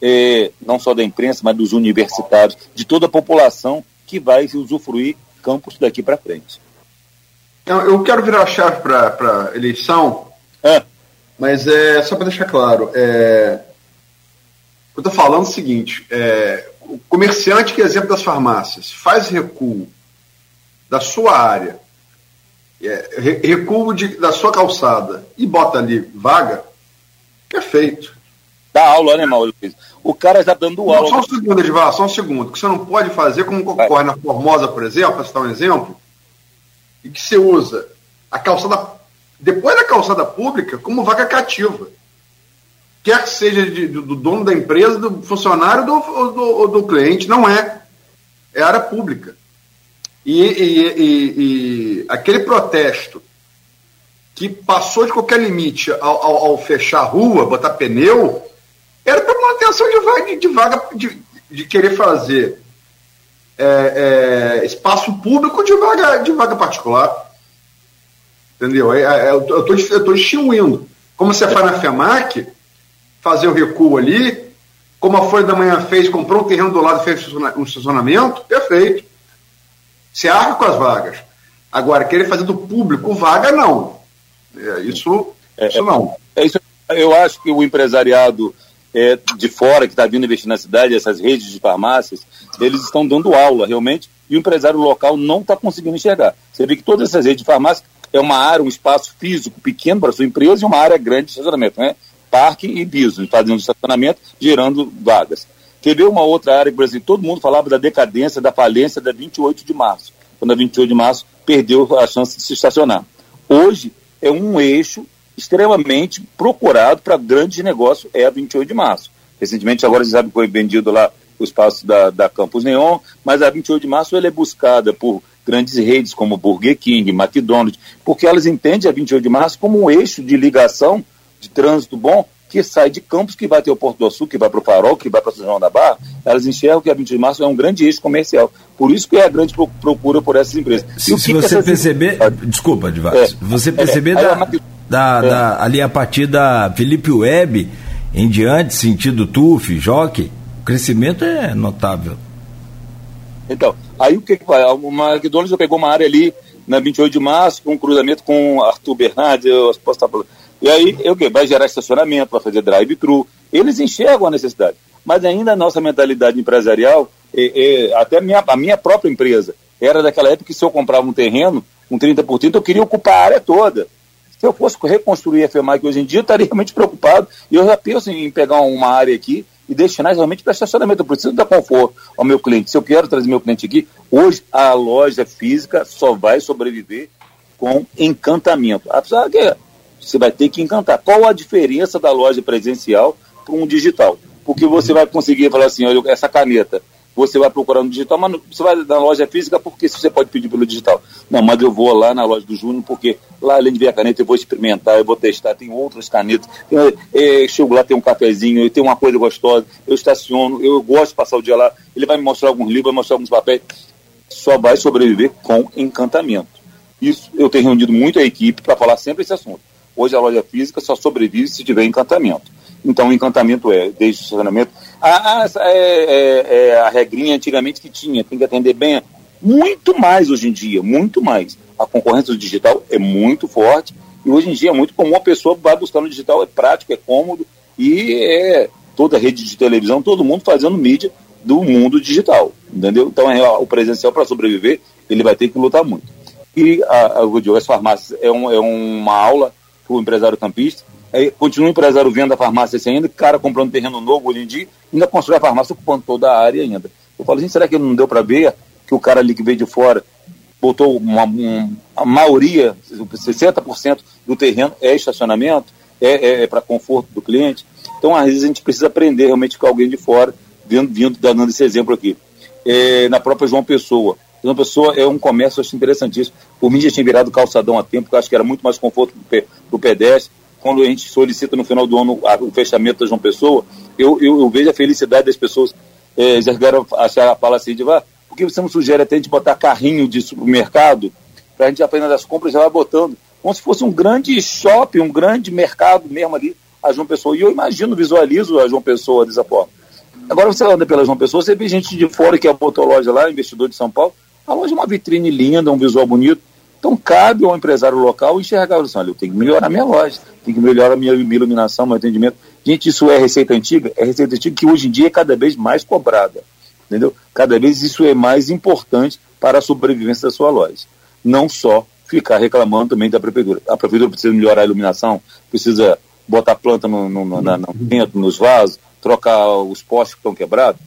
é, não só da imprensa, mas dos universitários, de toda a população que vai usufruir campus daqui para frente. Eu quero virar a chave para a eleição, é. mas é só para deixar claro, é, eu estou falando o seguinte: é, o comerciante, que é exemplo das farmácias, faz recuo da sua área, é, recuo de, da sua calçada e bota ali vaga, perfeito. Dá aula, né, Maurício? O cara está dando aula. Não, só um segundo, Edivar, só um segundo. que você não pode fazer, como ocorre na Formosa, por exemplo, para citar um exemplo, e que você usa a calçada, depois da calçada pública, como vaga cativa quer que seja de, do, do, dono da empresa, do funcionário ou do, do, do, cliente, não é. É área pública. E, e, e, e, aquele protesto que passou de qualquer limite ao, ao, ao fechar a rua, botar pneu, era para manutenção de vaga, de, vaga de, de querer fazer é, é, espaço público de vaga, de vaga particular. Entendeu? É, é, eu estou extinguindo. Como você faz na FEMAC, fazer o recuo ali, como a Folha da Manhã fez, comprou um terreno do lado e fez um estacionamento, perfeito. Se arca com as vagas. Agora, querer fazer do público vaga, não. É, isso, é, isso não. É, isso, eu acho que o empresariado é, de fora que está vindo investir na cidade, essas redes de farmácias, eles estão dando aula realmente, e o empresário local não está conseguindo enxergar. Você vê que todas essas redes de farmácia é uma área, um espaço físico pequeno para sua empresa e uma área grande de estacionamento. Né? parque e piso, fazendo estacionamento, gerando vagas. Teve uma outra área que, exemplo, todo mundo falava da decadência, da falência da 28 de março, quando a 28 de março perdeu a chance de se estacionar. Hoje é um eixo extremamente procurado para grandes negócios, é a 28 de março. Recentemente, agora você sabe que foi vendido lá o espaço da, da Campus Neon, mas a 28 de março ela é buscada por grandes redes como Burger King, McDonald's, porque elas entendem a 28 de março como um eixo de ligação de trânsito bom que sai de Campos, que vai ter o Porto do Açúcar, que vai para o Farol, que vai para São João da Barra, elas enxergam que a 20 de março é um grande eixo comercial. Por isso que é a grande procura por essas empresas. Se, se você perceber, desculpa, Divar, é, você perceber é, da, da, é. da, ali a partir da Felipe Web em diante, sentido TUF, Jockey, o crescimento é notável. Então, aí o que, que vai? O McDonald's já pegou uma área ali na 28 de março, com um cruzamento com Arthur Bernardes, eu posso estar falando e aí, o que? Vai gerar estacionamento, vai fazer drive-thru. Eles enxergam a necessidade. Mas ainda a nossa mentalidade empresarial, é, é, até a minha, a minha própria empresa, era daquela época que se eu comprava um terreno, um 30%, eu queria ocupar a área toda. Se eu fosse reconstruir a FEMAC hoje em dia, eu estaria realmente preocupado. E eu já penso em pegar uma área aqui e destinar realmente para estacionamento. Eu preciso dar conforto ao meu cliente. Se eu quero trazer meu cliente aqui, hoje a loja física só vai sobreviver com encantamento. Apesar que você vai ter que encantar. Qual a diferença da loja presencial para um digital. Porque você vai conseguir falar assim, olha, essa caneta, você vai procurar no digital, mas você vai na loja física porque você pode pedir pelo digital. Não, mas eu vou lá na loja do Júnior porque lá, além de ver a caneta, eu vou experimentar, eu vou testar, tem outras canetas. Eu, é, chego lá, tem um cafezinho, tem uma coisa gostosa, eu estaciono, eu gosto de passar o dia lá, ele vai me mostrar alguns livros, vai mostrar alguns papéis. Só vai sobreviver com encantamento. Isso eu tenho reunido muito a equipe para falar sempre esse assunto. Hoje a loja física só sobrevive se tiver encantamento. Então, o encantamento é, desde o estacionamento. Ah, essa é, é, é, a regrinha antigamente que tinha, tem que atender bem. Muito mais hoje em dia, muito mais. A concorrência do digital é muito forte e hoje em dia é muito comum a pessoa vai buscar no digital, é prático, é cômodo e é toda a rede de televisão, todo mundo fazendo mídia do mundo digital, entendeu? Então, é, o presencial para sobreviver, ele vai ter que lutar muito. E a, a, as farmácias é, um, é uma aula para o empresário campista, Aí, continua o empresário vendo a farmácia assim ainda, cara comprando terreno novo hoje em dia, ainda constrói a farmácia ocupando toda a área ainda. Eu falo, gente, será que não deu para ver que o cara ali que veio de fora botou uma, uma a maioria, 60% do terreno é estacionamento, é, é, é para conforto do cliente. Então, às vezes, a gente precisa aprender realmente com alguém de fora, vindo, vindo dando esse exemplo aqui. É, na própria João Pessoa. João Pessoa é um comércio, acho interessantíssimo. Por mim já tinha virado calçadão há tempo, porque acho que era muito mais conforto para o pedestre quando a gente solicita no final do ano o fechamento da João Pessoa, eu, eu, eu vejo a felicidade das pessoas. É, já chegaram a achar a fala assim, de, ah, por que você não sugere até a gente botar carrinho de supermercado, para a gente apenas das compras já vai botando, como se fosse um grande shopping, um grande mercado mesmo ali, a João Pessoa. E eu imagino, visualizo a João Pessoa dessa forma. Agora você anda pela João Pessoa, você vê gente de fora que botou loja lá, investidor de São Paulo, a loja é uma vitrine linda, um visual bonito, então, cabe ao empresário local enxergar, assim, olha, eu tenho que melhorar minha loja, tenho que melhorar a minha, iluminação, meu atendimento. Gente, isso é receita antiga? É receita antiga que hoje em dia é cada vez mais cobrada, entendeu? Cada vez isso é mais importante para a sobrevivência da sua loja. Não só ficar reclamando também da prefeitura. A prefeitura precisa melhorar a iluminação, precisa botar planta no, no, no, no dentro, nos vasos, trocar os postes que estão quebrados.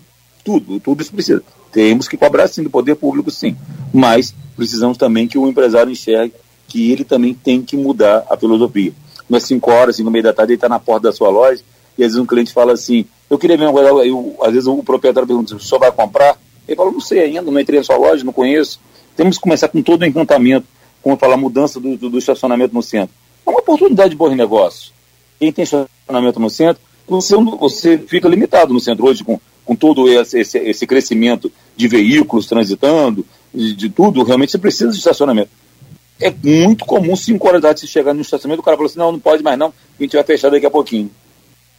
Tudo, tudo isso precisa. Temos que cobrar sim do poder público, sim. Mas precisamos também que o empresário enxergue que ele também tem que mudar a filosofia. Nas 5 horas, 5 meia da tarde, ele está na porta da sua loja e às vezes um cliente fala assim, eu queria ver uma coisa, eu, às vezes o proprietário pergunta, o senhor vai comprar? Ele fala, não sei ainda, não entrei na sua loja, não conheço. Temos que começar com todo o encantamento, como falar, mudança do, do, do, estacionamento no centro. É uma oportunidade de bons negócios. Quem tem estacionamento no centro, você, você fica limitado no centro hoje com, com todo esse, esse, esse crescimento de veículos transitando, de, de, tudo, realmente você precisa de estacionamento. É muito comum 5 horas da tarde você chegar no estacionamento, o cara fala assim, não, não pode mais não, a gente vai fechar daqui a pouquinho.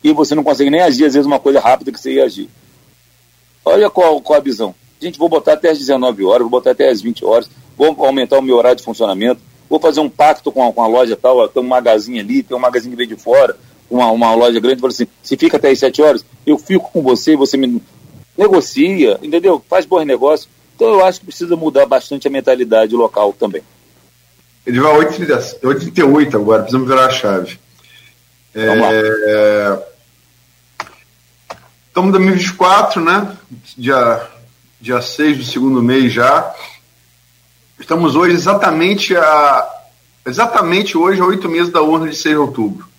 E você não consegue nem agir, às vezes, uma coisa rápida que você ia agir. Olha qual, qual a visão. Gente, vou botar até as 19 horas, vou botar até as 20 horas, vou aumentar o meu horário de funcionamento, vou fazer um pacto com a, com a loja tal, tem um magazine ali, tem um magazine que vem de fora, uma, uma loja grande, fala assim, se fica até as 7 horas, eu fico com você, você me negocia, entendeu? Faz bons negócios. Então eu acho que precisa mudar bastante a mentalidade local também. Ele vai 8h38 agora, precisamos virar a chave. É... Estamos em 2024, né? Dia, dia 6 do segundo mês já. Estamos hoje exatamente a. Exatamente hoje, a oito meses da urna de 6 de outubro.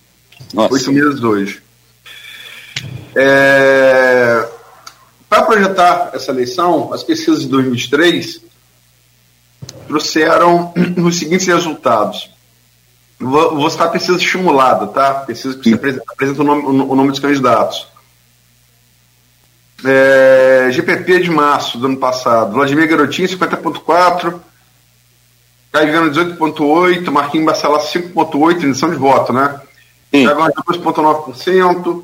Oito meses hoje. É... Para projetar essa eleição, as pesquisas de 2023 trouxeram os seguintes resultados. Vou, vou citar pesquisa estimulada, tá? Pesquisa que você apresenta o nome, o nome dos candidatos. É, GPP de março do ano passado. Vladimir Garotinho, 50,4%. Caio Viana, 18,8%. Marquinhos Bacelar, 5,8%. Edição de voto, né? Tiago 2,9%.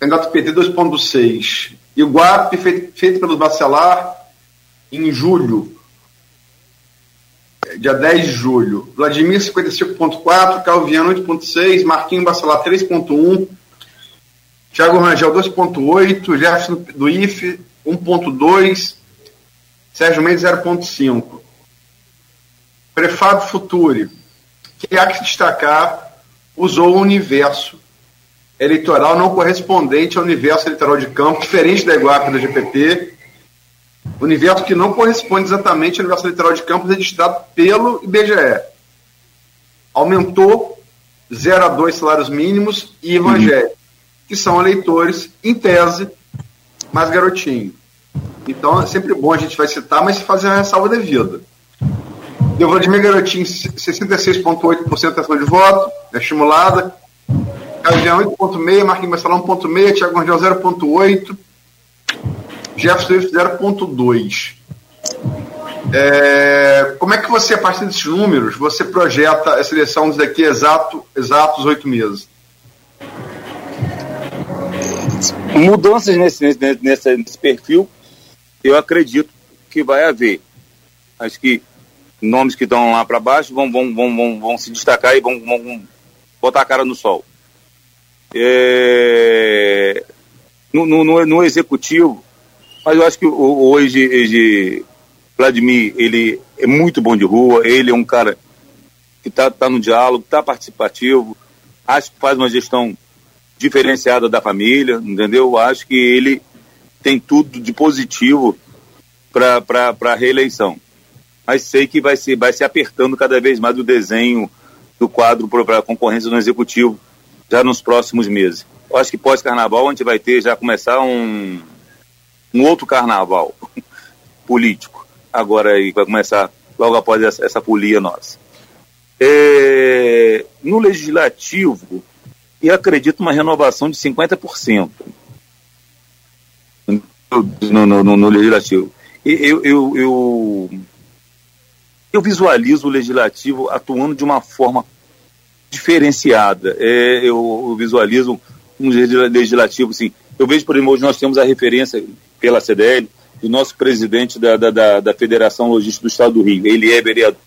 Candidato PT, 2,6%. E o GUAP, feito, feito pelo Bacelar, em julho, dia 10 de julho. Vladimir, 55,4%, Calviano, 8,6%, Marquinhos Bacelar, 3,1%, Thiago Rangel, 2,8%, Jefferson do IFE, 1,2%, Sérgio Mendes, 0,5%. Prefábio Futuri, que há que destacar, usou o universo eleitoral não correspondente ao universo eleitoral de campo, diferente da Iguape da GPP, universo que não corresponde exatamente ao universo eleitoral de campo registrado pelo IBGE. Aumentou 0 a 2 salários mínimos e evangélicos. Uhum. que são eleitores, em tese, mais garotinho. Então é sempre bom a gente vai citar, mas fazer a ressalva devida. Deu Vladimir Garotinho, 66,8% da de voto, é estimulada. Cavian 8,6%, Marquinhos Marcelão 1,6%, Thiago Gordel 0,8%, Jefferson Swift 0,2%. É, como é que você, a partir desses números, você projeta a seleção daqui exato, exatos oito meses? Mudanças nesse, nesse, nesse perfil, eu acredito que vai haver. Acho que nomes que estão lá para baixo vão, vão, vão, vão, vão se destacar e vão, vão botar a cara no sol. É, no, no, no, executivo, mas eu acho que hoje, hoje Vladimir, ele é muito bom de rua, ele é um cara que está tá no diálogo, está participativo, acho que faz uma gestão diferenciada da família, entendeu? Acho que ele tem tudo de positivo para a reeleição. Mas sei que vai se, vai se apertando cada vez mais o desenho do quadro para a concorrência no executivo já nos próximos meses. Eu acho que pós-carnaval a gente vai ter já começar um, um outro carnaval político agora aí, vai começar logo após essa, essa folia nossa. É, no legislativo, e acredito uma renovação de 50% no, no, no, no legislativo. Eu, eu, eu, eu, visualizo o legislativo atuando de uma forma diferenciada. É, eu, eu visualizo um legislativo, assim, eu vejo, por exemplo, hoje nós temos a referência pela CDL do nosso presidente da, da, da, da Federação Logística do Estado do Rio. Ele é vereador.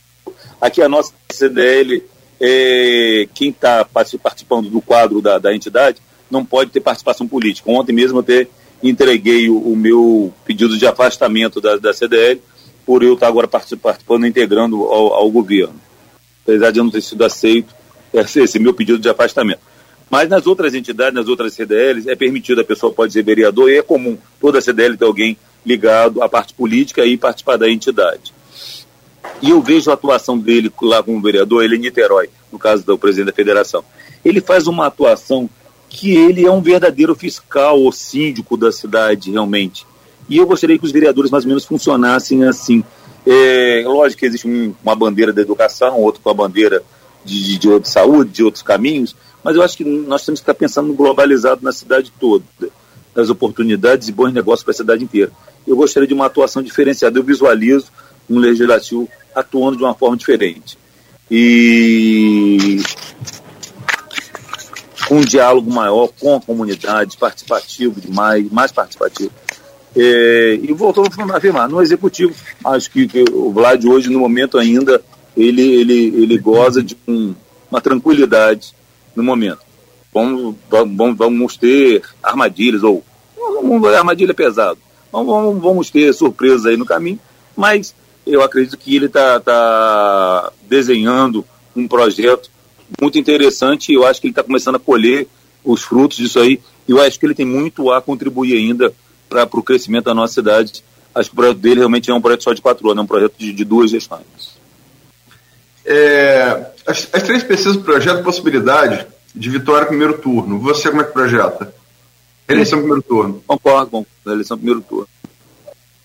Aqui a nossa CDL, é, quem está participando do quadro da, da entidade, não pode ter participação política. Ontem mesmo eu até entreguei o, o meu pedido de afastamento da, da CDL por eu estar agora participando, integrando ao, ao governo. Apesar de eu não ter sido aceito esse, esse meu pedido de afastamento. Mas nas outras entidades, nas outras CDLs, é permitido, a pessoa pode ser vereador e é comum toda CDL ter alguém ligado à parte política e participar da entidade. E eu vejo a atuação dele lá como vereador, ele é Niterói, no caso do presidente da federação. Ele faz uma atuação que ele é um verdadeiro fiscal ou síndico da cidade, realmente. E eu gostaria que os vereadores mais ou menos funcionassem assim. É, lógico que existe um, uma bandeira da educação, outro com a bandeira de, de, de, saúde, de outros caminhos, mas eu acho que nós temos que estar pensando globalizado na cidade toda, das oportunidades e bons negócios para a cidade inteira eu gostaria de uma atuação diferenciada. Eu visualizo um legislativo atuando de uma forma diferente. E com um diálogo maior com a comunidade, participativo demais, mais participativo. É, e voltou a afirmar, no executivo, acho que, que, o Vlad hoje, no momento ainda, ele, ele, ele goza de um, uma tranquilidade no momento. Vamos, vamos, vamos ter armadilhas, ou armadilha é pesado, vamos, vamos ter surpresas aí no caminho, mas eu acredito que ele está tá desenhando um projeto muito interessante e eu acho que ele está começando a colher os frutos disso aí. Eu acho que ele tem muito a contribuir ainda para o crescimento da nossa cidade. Acho que o projeto dele realmente é um projeto só de quatro anos, é um projeto de, de duas gestões. É, as, as, três pesquisas do projeto possibilidade de vitória no primeiro turno. Você como é que projeta? Eleição primeiro turno. Concordo com a eleição primeiro turno.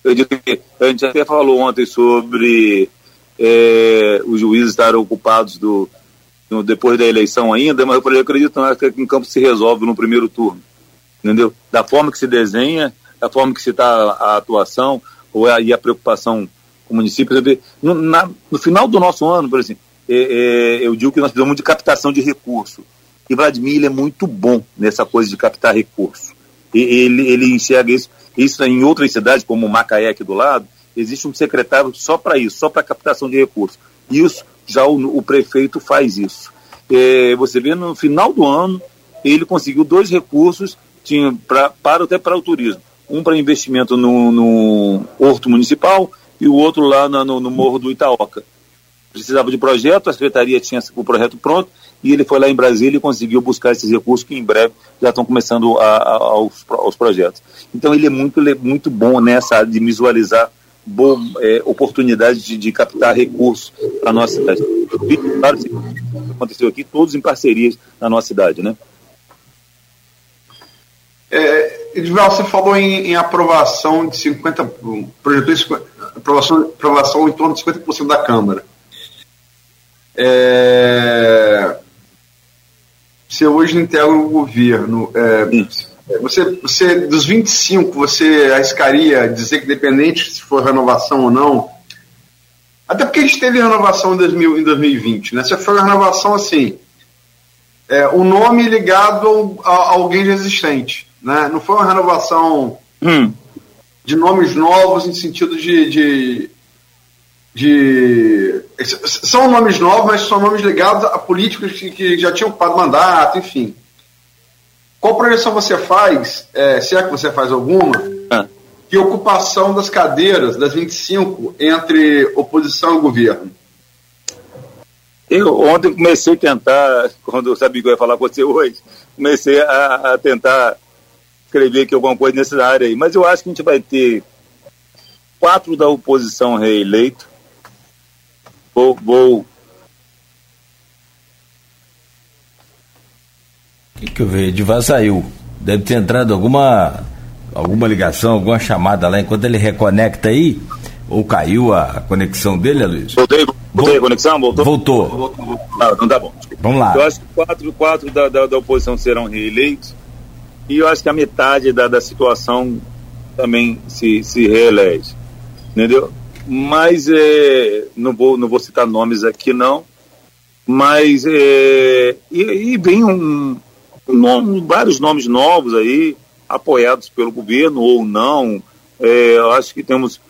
Eu digo que a gente até falou ontem sobre é, os juízes estarem ocupados do, no, depois da eleição ainda, mas eu falei, eu acredito que em campo se resolve no primeiro turno. Entendeu? Da forma que se desenha, da forma que se está a atuação, ou a, e a preocupação com o município. No, na, no final do nosso ano, por exemplo, é, é, eu digo que nós precisamos de captação de recurso. E Vladimir é muito bom nessa coisa de captar recurso ele, ele enxerga isso. Isso em outras cidades, como Macaé aqui do lado, existe um secretário só para isso, só para captação de recursos. Isso, já o, o prefeito faz isso. É, você vê no final do ano, ele conseguiu dois recursos tinha pra, para até para o turismo. Um para investimento no, no Horto Municipal e o outro lá no, no Morro do Itaoca. Precisava de projeto, a secretaria tinha o projeto pronto, e ele foi lá em Brasília e conseguiu buscar esses recursos que em breve já estão começando a, a, aos, aos projetos. Então ele é muito, é muito bom nessa área de visualizar bom, é, oportunidades de, de, captar recursos para a nossa cidade. Claro, aconteceu aqui, todos em parcerias na nossa cidade, né? Edval, você falou em, em, aprovação de 50%, projetou aprovação, aprovação em torno de 50% da Câmara. É, você hoje integra o governo. É, você, você, dos 25, você arriscaria dizer que, independente se for renovação ou não, até porque a gente teve renovação em, 2000, em 2020, né? Se foi uma renovação assim, é, o nome ligado a, a alguém já existente, né? Não foi uma renovação hum. de nomes novos em sentido de, de, de, São nomes novos, mas são nomes ligados a políticos que, que já tinham ocupado mandato, enfim. Qual projeção você faz, é, se é que você faz alguma, ah de ocupação das cadeiras, das 25, entre oposição e governo? Eu ontem comecei a tentar, quando eu sabia que eu ia falar com você hoje, comecei a, a tentar escrever aqui alguma coisa nessa área aí. Mas eu acho que a gente vai ter quatro da oposição reeleito. Vou. vou... O que, que eu vejo? Edivar saiu. Deve ter entrado alguma alguma ligação, alguma chamada lá, enquanto ele reconecta aí, ou caiu a conexão dele, Luiz? Voltei, voltei a conexão? Voltou? Voltou. Ah, não tá bom. Vamos lá. Eu acho que quatro, quatro da, da, da, oposição serão reeleitos e eu acho que a metade da, da situação também se, se reelege. Entendeu? Mas é, não, vou, não vou citar nomes aqui não, mas é, e, e vem um, um nome, vários nomes novos aí, apoiados pelo governo ou não. É, eu acho que temos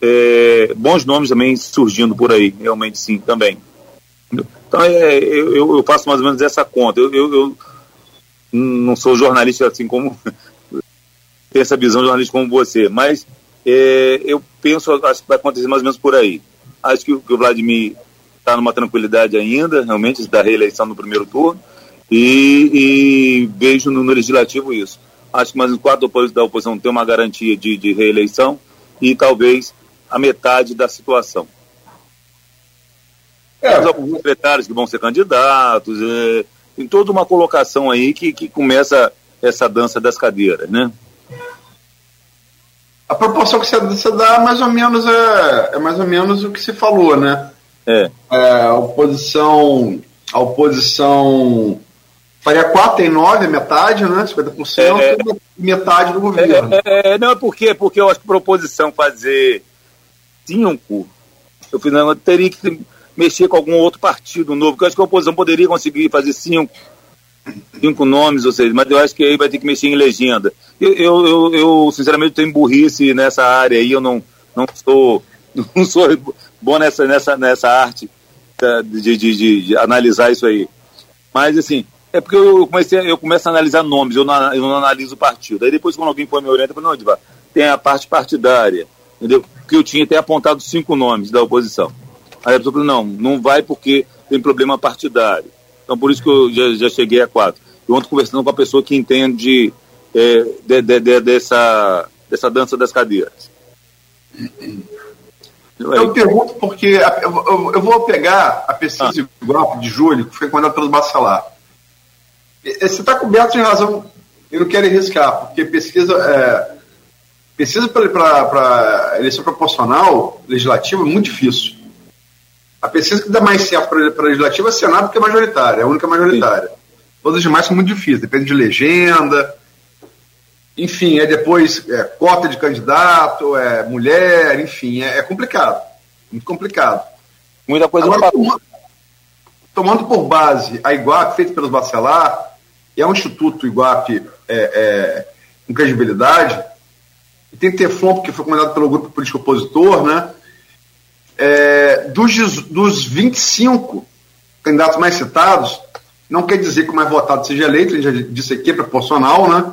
é, bons nomes também surgindo por aí, realmente sim, também. Então é, eu, eu faço mais ou menos essa conta. Eu, eu, eu não sou jornalista assim como tem essa visão jornalista como você, mas é, eu penso, acho que vai acontecer mais ou menos por aí. Acho que, que o Vladimir está numa tranquilidade ainda, realmente, da reeleição no primeiro turno, e, e vejo no, no legislativo isso acho que mais uns quatro da oposição tem uma garantia de, de reeleição e talvez a metade da situação. É. Alguns secretários que vão ser candidatos, é, tem toda uma colocação aí que, que começa essa dança das cadeiras, né? A proporção que você dá mais ou menos é, é mais ou menos o que você falou, né? É. é a oposição, a oposição Faria 4 em 9, metade, né? 50%, é, metade do governo. É, é, não, é porque, porque eu acho que proposição fazer 5, eu, fiz, eu teria que mexer com algum outro partido novo, porque eu acho que a oposição poderia conseguir fazer 5 cinco nomes, ou seja, mas eu acho que aí vai ter que mexer em legenda. Eu, eu, eu, eu sinceramente, tenho burrice nessa área aí, eu não, não sou não sou bom nessa, nessa, nessa arte de, de, de, de analisar isso aí. Mas, assim, é porque eu comecei, eu começo a analisar nomes, eu não, eu não analiso partido. Aí depois, quando alguém põe me orienta, eu falo, não, Edivar, tem a parte partidária, entendeu? Porque eu tinha até apontado cinco nomes da oposição. Aí a pessoa falou, não, não vai porque tem problema partidário. Então, por isso que eu já, já cheguei a quatro. Eu ontem conversando com a pessoa que entende é, de, de, de, dessa, dessa dança das cadeiras. Eu pergunto porque eu, eu vou pegar a pesquisa ah. de julho, que foi comandada pelo Bacelar. Você está coberto de razão. Eu não quero arriscar, porque pesquisa. É, pesquisa para eleição proporcional legislativa é muito difícil. A pesquisa que dá mais certo para legislativa é Senado, porque é majoritária, é a única majoritária. Sim. Todas as demais são muito difíceis, depende de legenda. Enfim, é depois é, cota de candidato, é mulher, enfim, é, é complicado. Muito complicado. Muita coisa Agora, tomando, tomando por base a IGUAP feita pelos Bacelar, e é um instituto Iguape é, é, com credibilidade, e tem Teflon, que foi comandado pelo grupo político opositor, né? É, dos, dos 25 candidatos mais citados, não quer dizer que o mais votado seja eleito, ele já disse aqui, é proporcional, né?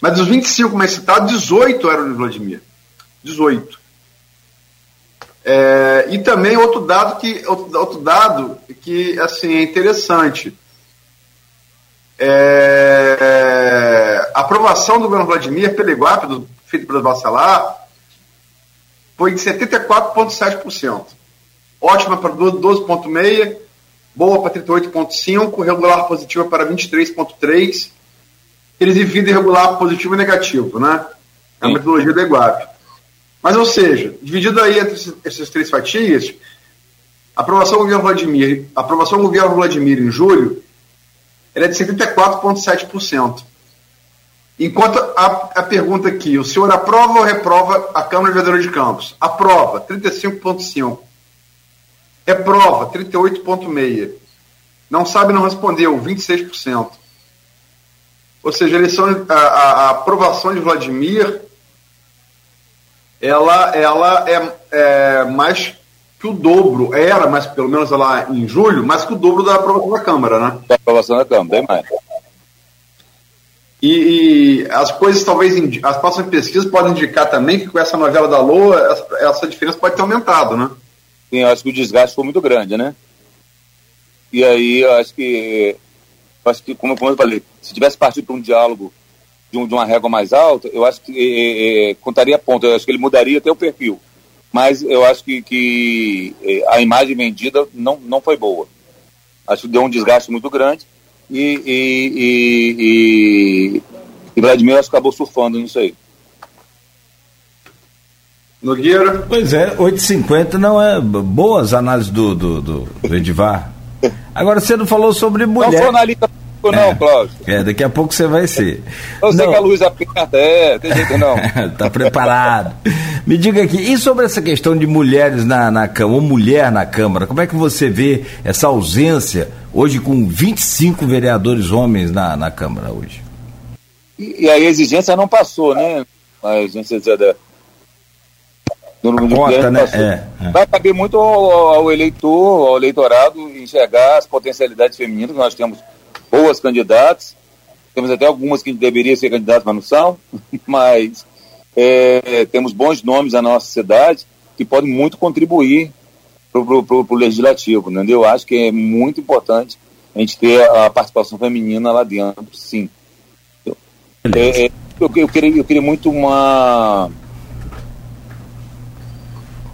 Mas dos 25 mais citados, 18 eram de Vladimir. 18. É, e também outro dado que outro, dado que assim é interessante. É, a aprovação do governo Vladimir pelo Iguape, feito pelo Bacelar, foi de 74,7%. Ótima para 12,6%, boa para 38,5%, regular positiva para 23,3%. eles dividem regular positivo e negativo, né? É a metodologia do EGUAP. Mas, ou seja, dividido aí entre essas três fatias, a aprovação do governo Vladimir, aprovação do governo Vladimir em julho, ela é de 74,7%. Enquanto a, a pergunta aqui, o senhor aprova ou reprova a Câmara de Vereadores de Campos? Aprova, 35,5%. Reprova, 38,6%. Não sabe, não respondeu, 26%. Ou seja, a, eleição, a, a, aprovação de Vladimir ela, ela é, é, mais que o dobro, era, mas pelo menos lá em julho, mais que o dobro da aprovação da Câmara, né? Da aprovação da Câmara, bem mais. E, e, as coisas talvez, as próximas pesquisas podem indicar também que com essa novela da Lua, essa, essa diferença pode ter aumentado, né? Sim, eu acho que o desgaste foi muito grande, né? E aí eu acho que, acho que como, como eu falei, se tivesse partido para um diálogo de, um, de, uma régua mais alta, eu acho que é, é, contaria ponto, eu acho que ele mudaria até o perfil. Mas eu acho que, que a imagem vendida não, não foi boa. Acho que deu um desgaste muito grande e, e, e, e Vladimir acabou surfando nisso aí. Nogueira? Pois é, 8,50 não é boas análises do, do, do, do Edivar. Agora você não falou sobre mulher. Não sou analista não, é, Cláudio. É, daqui a pouco você vai ser. Eu sei não. que a luz aperta, é, tem jeito não. tá preparado. Me diga aqui, e sobre essa questão de mulheres na, na Câmara, ou mulher na Câmara, como é que você vê essa ausência hoje com 25 vereadores homens na, na Câmara hoje? E, e a exigência não passou, né? A exigência da, Conta, né? É, é. Vai caber muito ao, ao, eleitor, ao eleitorado, enxergar as potencialidades femininas. Nós temos boas candidatas, temos até algumas que deveriam ser candidatas, mas não são, mas é, temos bons nomes na nossa cidade que podem muito contribuir para o legislativo, entendeu? Eu acho que é muito importante a gente ter a participação feminina lá dentro, sim. É, é, eu, eu, queria, eu queria muito uma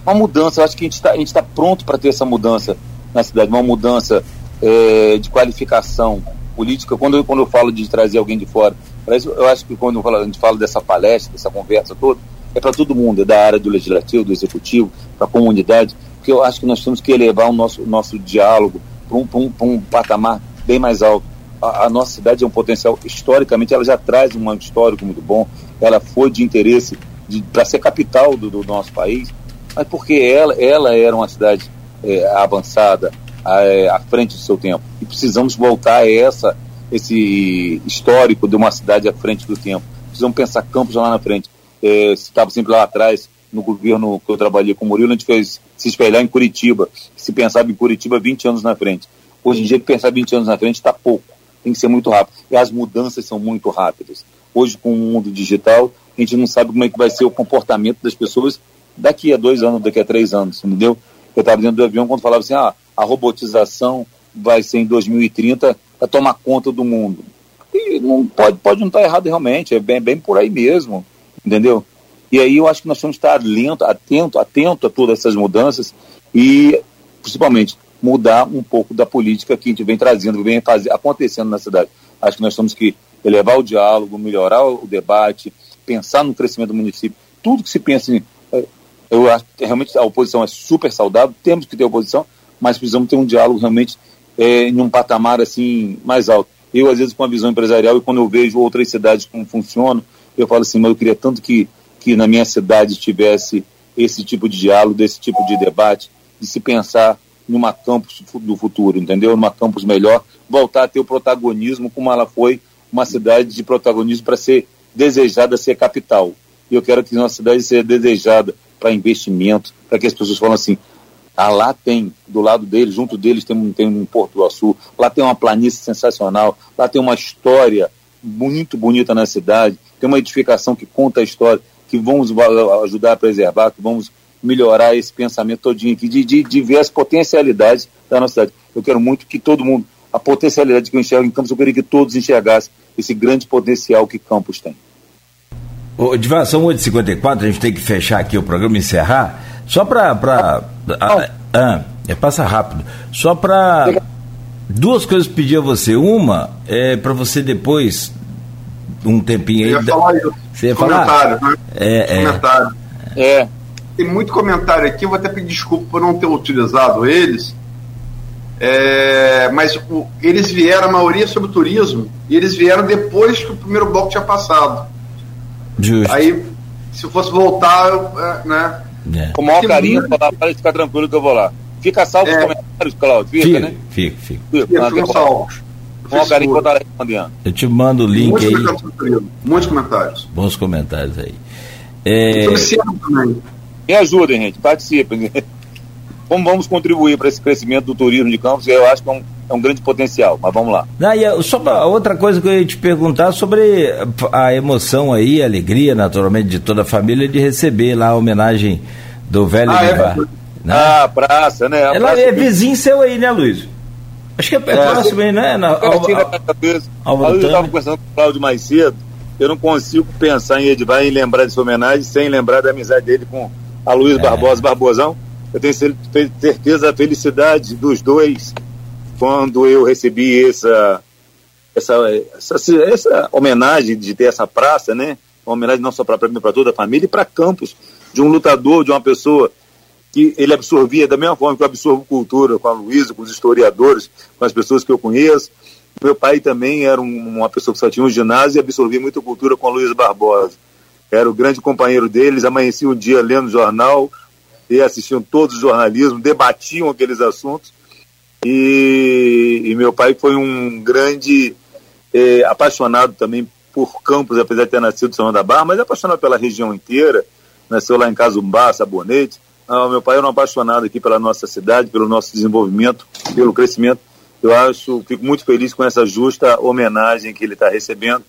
uma mudança. Eu acho que a gente está tá pronto para ter essa mudança na cidade, uma mudança é, de qualificação política. Quando eu, quando eu falo de trazer alguém de fora, isso, eu acho que quando a gente fala dessa palestra, dessa conversa toda, é para todo mundo, é da área do legislativo, do executivo, para a comunidade, porque eu acho que nós temos que elevar o nosso, nosso diálogo para um, um, um patamar bem mais alto. A, a, nossa cidade é um potencial, historicamente, ela já traz um histórico muito bom, ela foi de interesse para ser capital do, do nosso país, mas porque ela, ela era uma cidade é, avançada, é, à frente do seu tempo. E precisamos voltar a essa, esse histórico de uma cidade à frente do tempo. Precisamos pensar campos lá na frente. É, estava sempre lá atrás, no governo que eu trabalhei com o Murilo, a gente fez se espelhar em Curitiba. Se pensava em Curitiba 20 anos na frente. Hoje em dia, pensar 20 anos na frente está pouco. Tem que ser muito rápido. E as mudanças são muito rápidas. Hoje, com o mundo digital, a gente não sabe como é que vai ser o comportamento das pessoas daqui a dois anos, daqui a três anos, entendeu? Eu estava dentro do avião quando falava assim, ah, a robotização vai ser em 2030 para tomar conta do mundo. E não pode, pode não estar tá errado realmente, é bem, bem por aí mesmo, entendeu? E aí eu acho que nós temos que estar lento, atento, atento a todas essas mudanças e, principalmente, mudar um pouco da política que a gente vem trazendo, que vem fazer, acontecendo na cidade. Acho que nós temos que elevar o diálogo, melhorar o debate, pensar no crescimento do município. Tudo que se pensa em eu acho que realmente a oposição é super saudável, temos que ter oposição, mas precisamos ter um diálogo realmente é, em um patamar assim mais alto. Eu, às vezes, com a visão empresarial, e quando eu vejo outras cidades como funcionam, eu falo assim, mas eu queria tanto que, que na minha cidade tivesse esse tipo de diálogo, desse tipo de debate, de se pensar numa campus do futuro, entendeu? Numa campus melhor, voltar a ter o protagonismo como ela foi uma cidade de protagonismo para ser desejada ser capital. E eu quero que nossa cidade seja desejada para investimento, para que as pessoas falem assim, ah, lá tem, do lado deles, junto deles tem, tem um Porto do Açu, lá tem uma planície sensacional, lá tem uma história muito bonita na cidade, tem uma edificação que conta a história, que vamos ajudar a preservar, que vamos melhorar esse pensamento todinho aqui, de, de, de ver as potencialidades da nossa cidade. Eu quero muito que todo mundo, a potencialidade que eu enxergo em Campos, eu queria que todos enxergassem esse grande potencial que Campos tem. Ô, Divan, são 8h54, a gente tem que fechar aqui o programa e encerrar. Só para. Ah, ah, é, passa rápido. Só para. Duas coisas pedir a você. Uma é para você depois um tempinho aí. Eu ia falar isso. Você ia comentário, falar? né? É, é. Comentário. É. Tem muito comentário aqui, eu vou até pedir desculpa por não ter utilizado eles. É, mas o, eles vieram, a maioria sobre turismo, e eles vieram depois que o primeiro bloco tinha passado. Justo. Aí, se eu fosse voltar, eu, é, né? É. Com o maior Tem carinho, muito- para ficar tranquilo que eu vou lá. Fica salvo os É. comentários, Cláudio. Fica, Fica, né? fica, fica. Fica. Tem- salvos. Com o maior carinho que eu vou estar respondendo. Eu te mando o link Muitos aí. Muitos comentários. Bons comentários aí. É, também. Me ajudem, gente. Participem. Como vamos contribuir para esse crescimento do turismo de Campos? Eu acho que é um, é um grande potencial, mas vamos lá. Não, e a- só outra coisa que eu ia te perguntar sobre a emoção aí, a alegria, naturalmente, de toda a família de receber lá a homenagem do velho Ah, é? Né? Ah, praça, né? A Ela praça é que- vizinho seu aí, né, Luiz? Acho que é, é próximo aí, né? Na, ao- ao- cabeça. Álvaro eu estava conversando com o Cláudio mais cedo. Eu não consigo pensar em Edivar e lembrar dessa homenagem sem lembrar da amizade dele com a Luiz É. Barbosa Barbosão. Eu tenho certeza da felicidade dos dois quando eu recebi essa, essa, essa, essa homenagem de ter essa praça, né? Uma homenagem não só para mim, para toda a família e para Campos, de um lutador, de uma pessoa que ele absorvia da mesma forma que eu absorvo cultura com a Luísa, com os historiadores, com as pessoas que eu conheço. Meu pai também era um- uma pessoa que só tinha um ginásio e absorvia muita cultura com a Luísa Barbosa. Era o grande companheiro deles, amanhecia um dia lendo jornal e assistiam todos os jornalismo, debatiam aqueles assuntos. E, e meu pai foi um grande eh, apaixonado também por Campos, apesar de ter nascido em São João da Barra, mas apaixonado pela região inteira. Nasceu lá em Casumbá, Sabonete. Ah, meu pai era um apaixonado aqui pela nossa cidade, pelo nosso desenvolvimento, pelo crescimento. Eu acho, fico muito feliz com essa justa homenagem que ele está recebendo.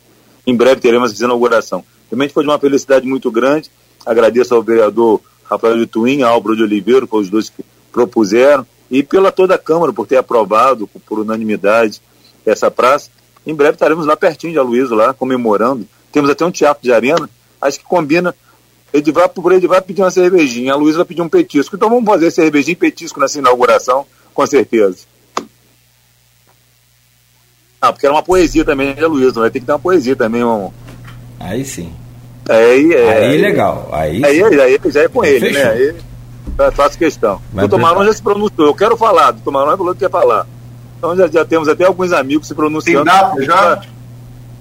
Em breve teremos essa inauguração. Realmente foi de uma felicidade muito grande. Agradeço ao vereador Rafael de Twin, Álvaro de Oliveira, foram os dois que propuseram, e pela toda a Câmara por ter aprovado por unanimidade essa praça. Em breve estaremos lá pertinho de Aloysio, lá comemorando. Temos até um teatro de arena. Acho que combina. Edivar, por Edivar pedir uma cervejinha, a Luísa vai pedir um petisco. Então vamos fazer cervejinha e petisco nessa inauguração, com certeza. Ah, porque era uma poesia também, né, Luísa? Vai ter que ter uma poesia também. Um... Aí sim. Aí, é, Aí legal. Aí, Aí, aí, aí já é com ele, Fechou. né? Aí faço questão. Vai o Tomarão já se pronunciou. Eu quero falar. O Tomarão falou que quer falar. Então já, já temos até alguns amigos se pronunciando. Tem data já?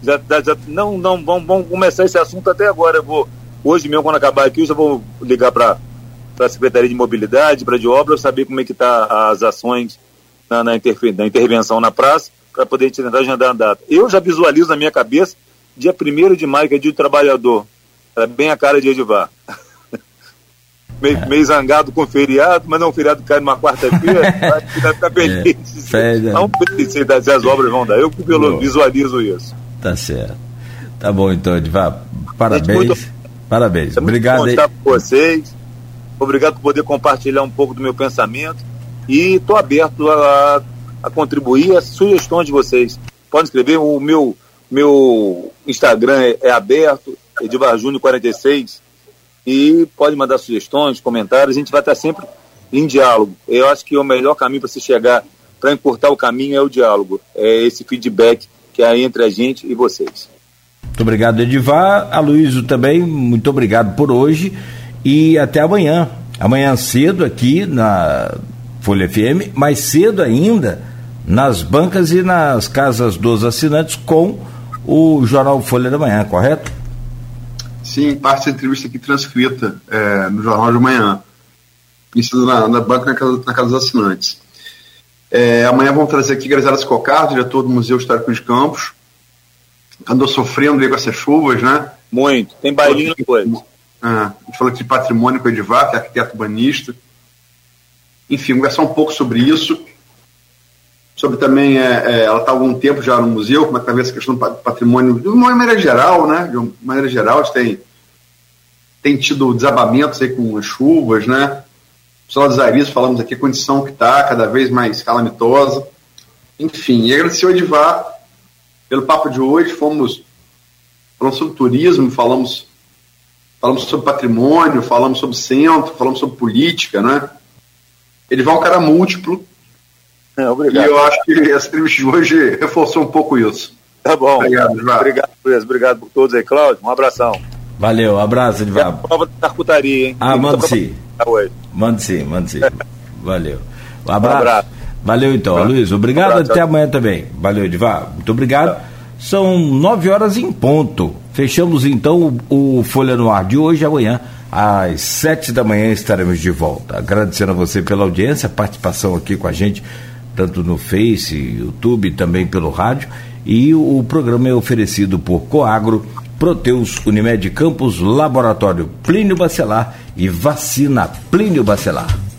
Já, já, já- não, não, vamos, vamos começar esse assunto até agora. Eu vou, hoje mesmo, quando acabar aqui, eu já vou ligar para a Secretaria de Mobilidade, para de obra, saber como é que tá as ações na, na, interfe- na intervenção na praça, para poder tentar agendar a data. Eu já visualizo na minha cabeça dia 1 de maio, que é dia do trabalhador. É bem a cara de Edivar. meio, meio zangado com feriado, mas não, o feriado cai numa quarta-feira, vai ficar feliz. férias. Vamos ver se, as obras vão dar. Eu que pelo- visualizo isso. Tá certo. Tá bom então, Edivar. Parabéns. Parabéns. É Obrigado bom com vocês. Obrigado por poder compartilhar um pouco do meu pensamento. E estou aberto a, a contribuir às sugestões de vocês. Podem escrever, o meu, meu Instagram é, é aberto, Edivar Júnior 46. E pode mandar sugestões, comentários. A gente vai estar sempre em diálogo. Eu acho que o melhor caminho para se chegar, para encurtar o caminho, é o diálogo. É esse feedback que há entre a gente e vocês. Muito obrigado, Edivar. Aloysio também, muito obrigado por hoje. E até amanhã. Amanhã cedo aqui na Folha FM, mais cedo ainda nas bancas e nas casas dos assinantes com o Jornal Folha da Manhã, correto? Sim, parte dessa entrevista aqui transcrita é, no Jornal de Manhã. Isso na, na banca na casa, na casa dos assinantes. É, amanhã vamos trazer aqui Graziela Escocar, diretor do Museu Histórico de Campos. Andou sofrendo aí com essas chuvas, né? Muito. Tem bailinho depois. Ah, a gente falou aqui de patrimônio com o Edivar, que é arquiteto urbanista. Enfim, conversar um pouco sobre isso. Sobre também, é, é, ela está há algum tempo já no museu, como é que está essa questão do pa- patrimônio, de uma maneira geral, né? De uma maneira geral, a gente tem, tem tido desabamentos aí com as chuvas, né? O Solar dos Aris, falamos aqui a condição que está, cada vez mais calamitosa. Enfim, e agradecer ao Edivar pelo papo de hoje. Fomos falamos sobre turismo, falamos falamos sobre patrimônio, falamos sobre centro, falamos sobre política, né? Ele vai um cara múltiplo É, e obrigado. eu acho que essa entrevista de hoje reforçou um pouco isso. Tá bom. Obrigado, Edvar. Obrigado, obrigado por todos aí, Cláudio. Um abração. Valeu, abraço, Edvar. prova da carcutaria, hein? Ah, mande sim. Mande sim, mande sim. Valeu. Um abraço. Um abraço. Valeu então, um Luiz. Obrigado, um até amanhã também. Valeu, Edvar. Muito obrigado. São nove horas em ponto. Fechamos então o, o Folha no Ar de hoje. Amanhã, às sete da manhã, estaremos de volta. Agradecendo a você pela audiência, participação aqui com a gente, tanto no Face, YouTube, também pelo rádio. E o, o programa é oferecido por Coagro, Proteus, Unimed Campos, Laboratório Plínio Bacelar e Vacina Plínio Bacelar.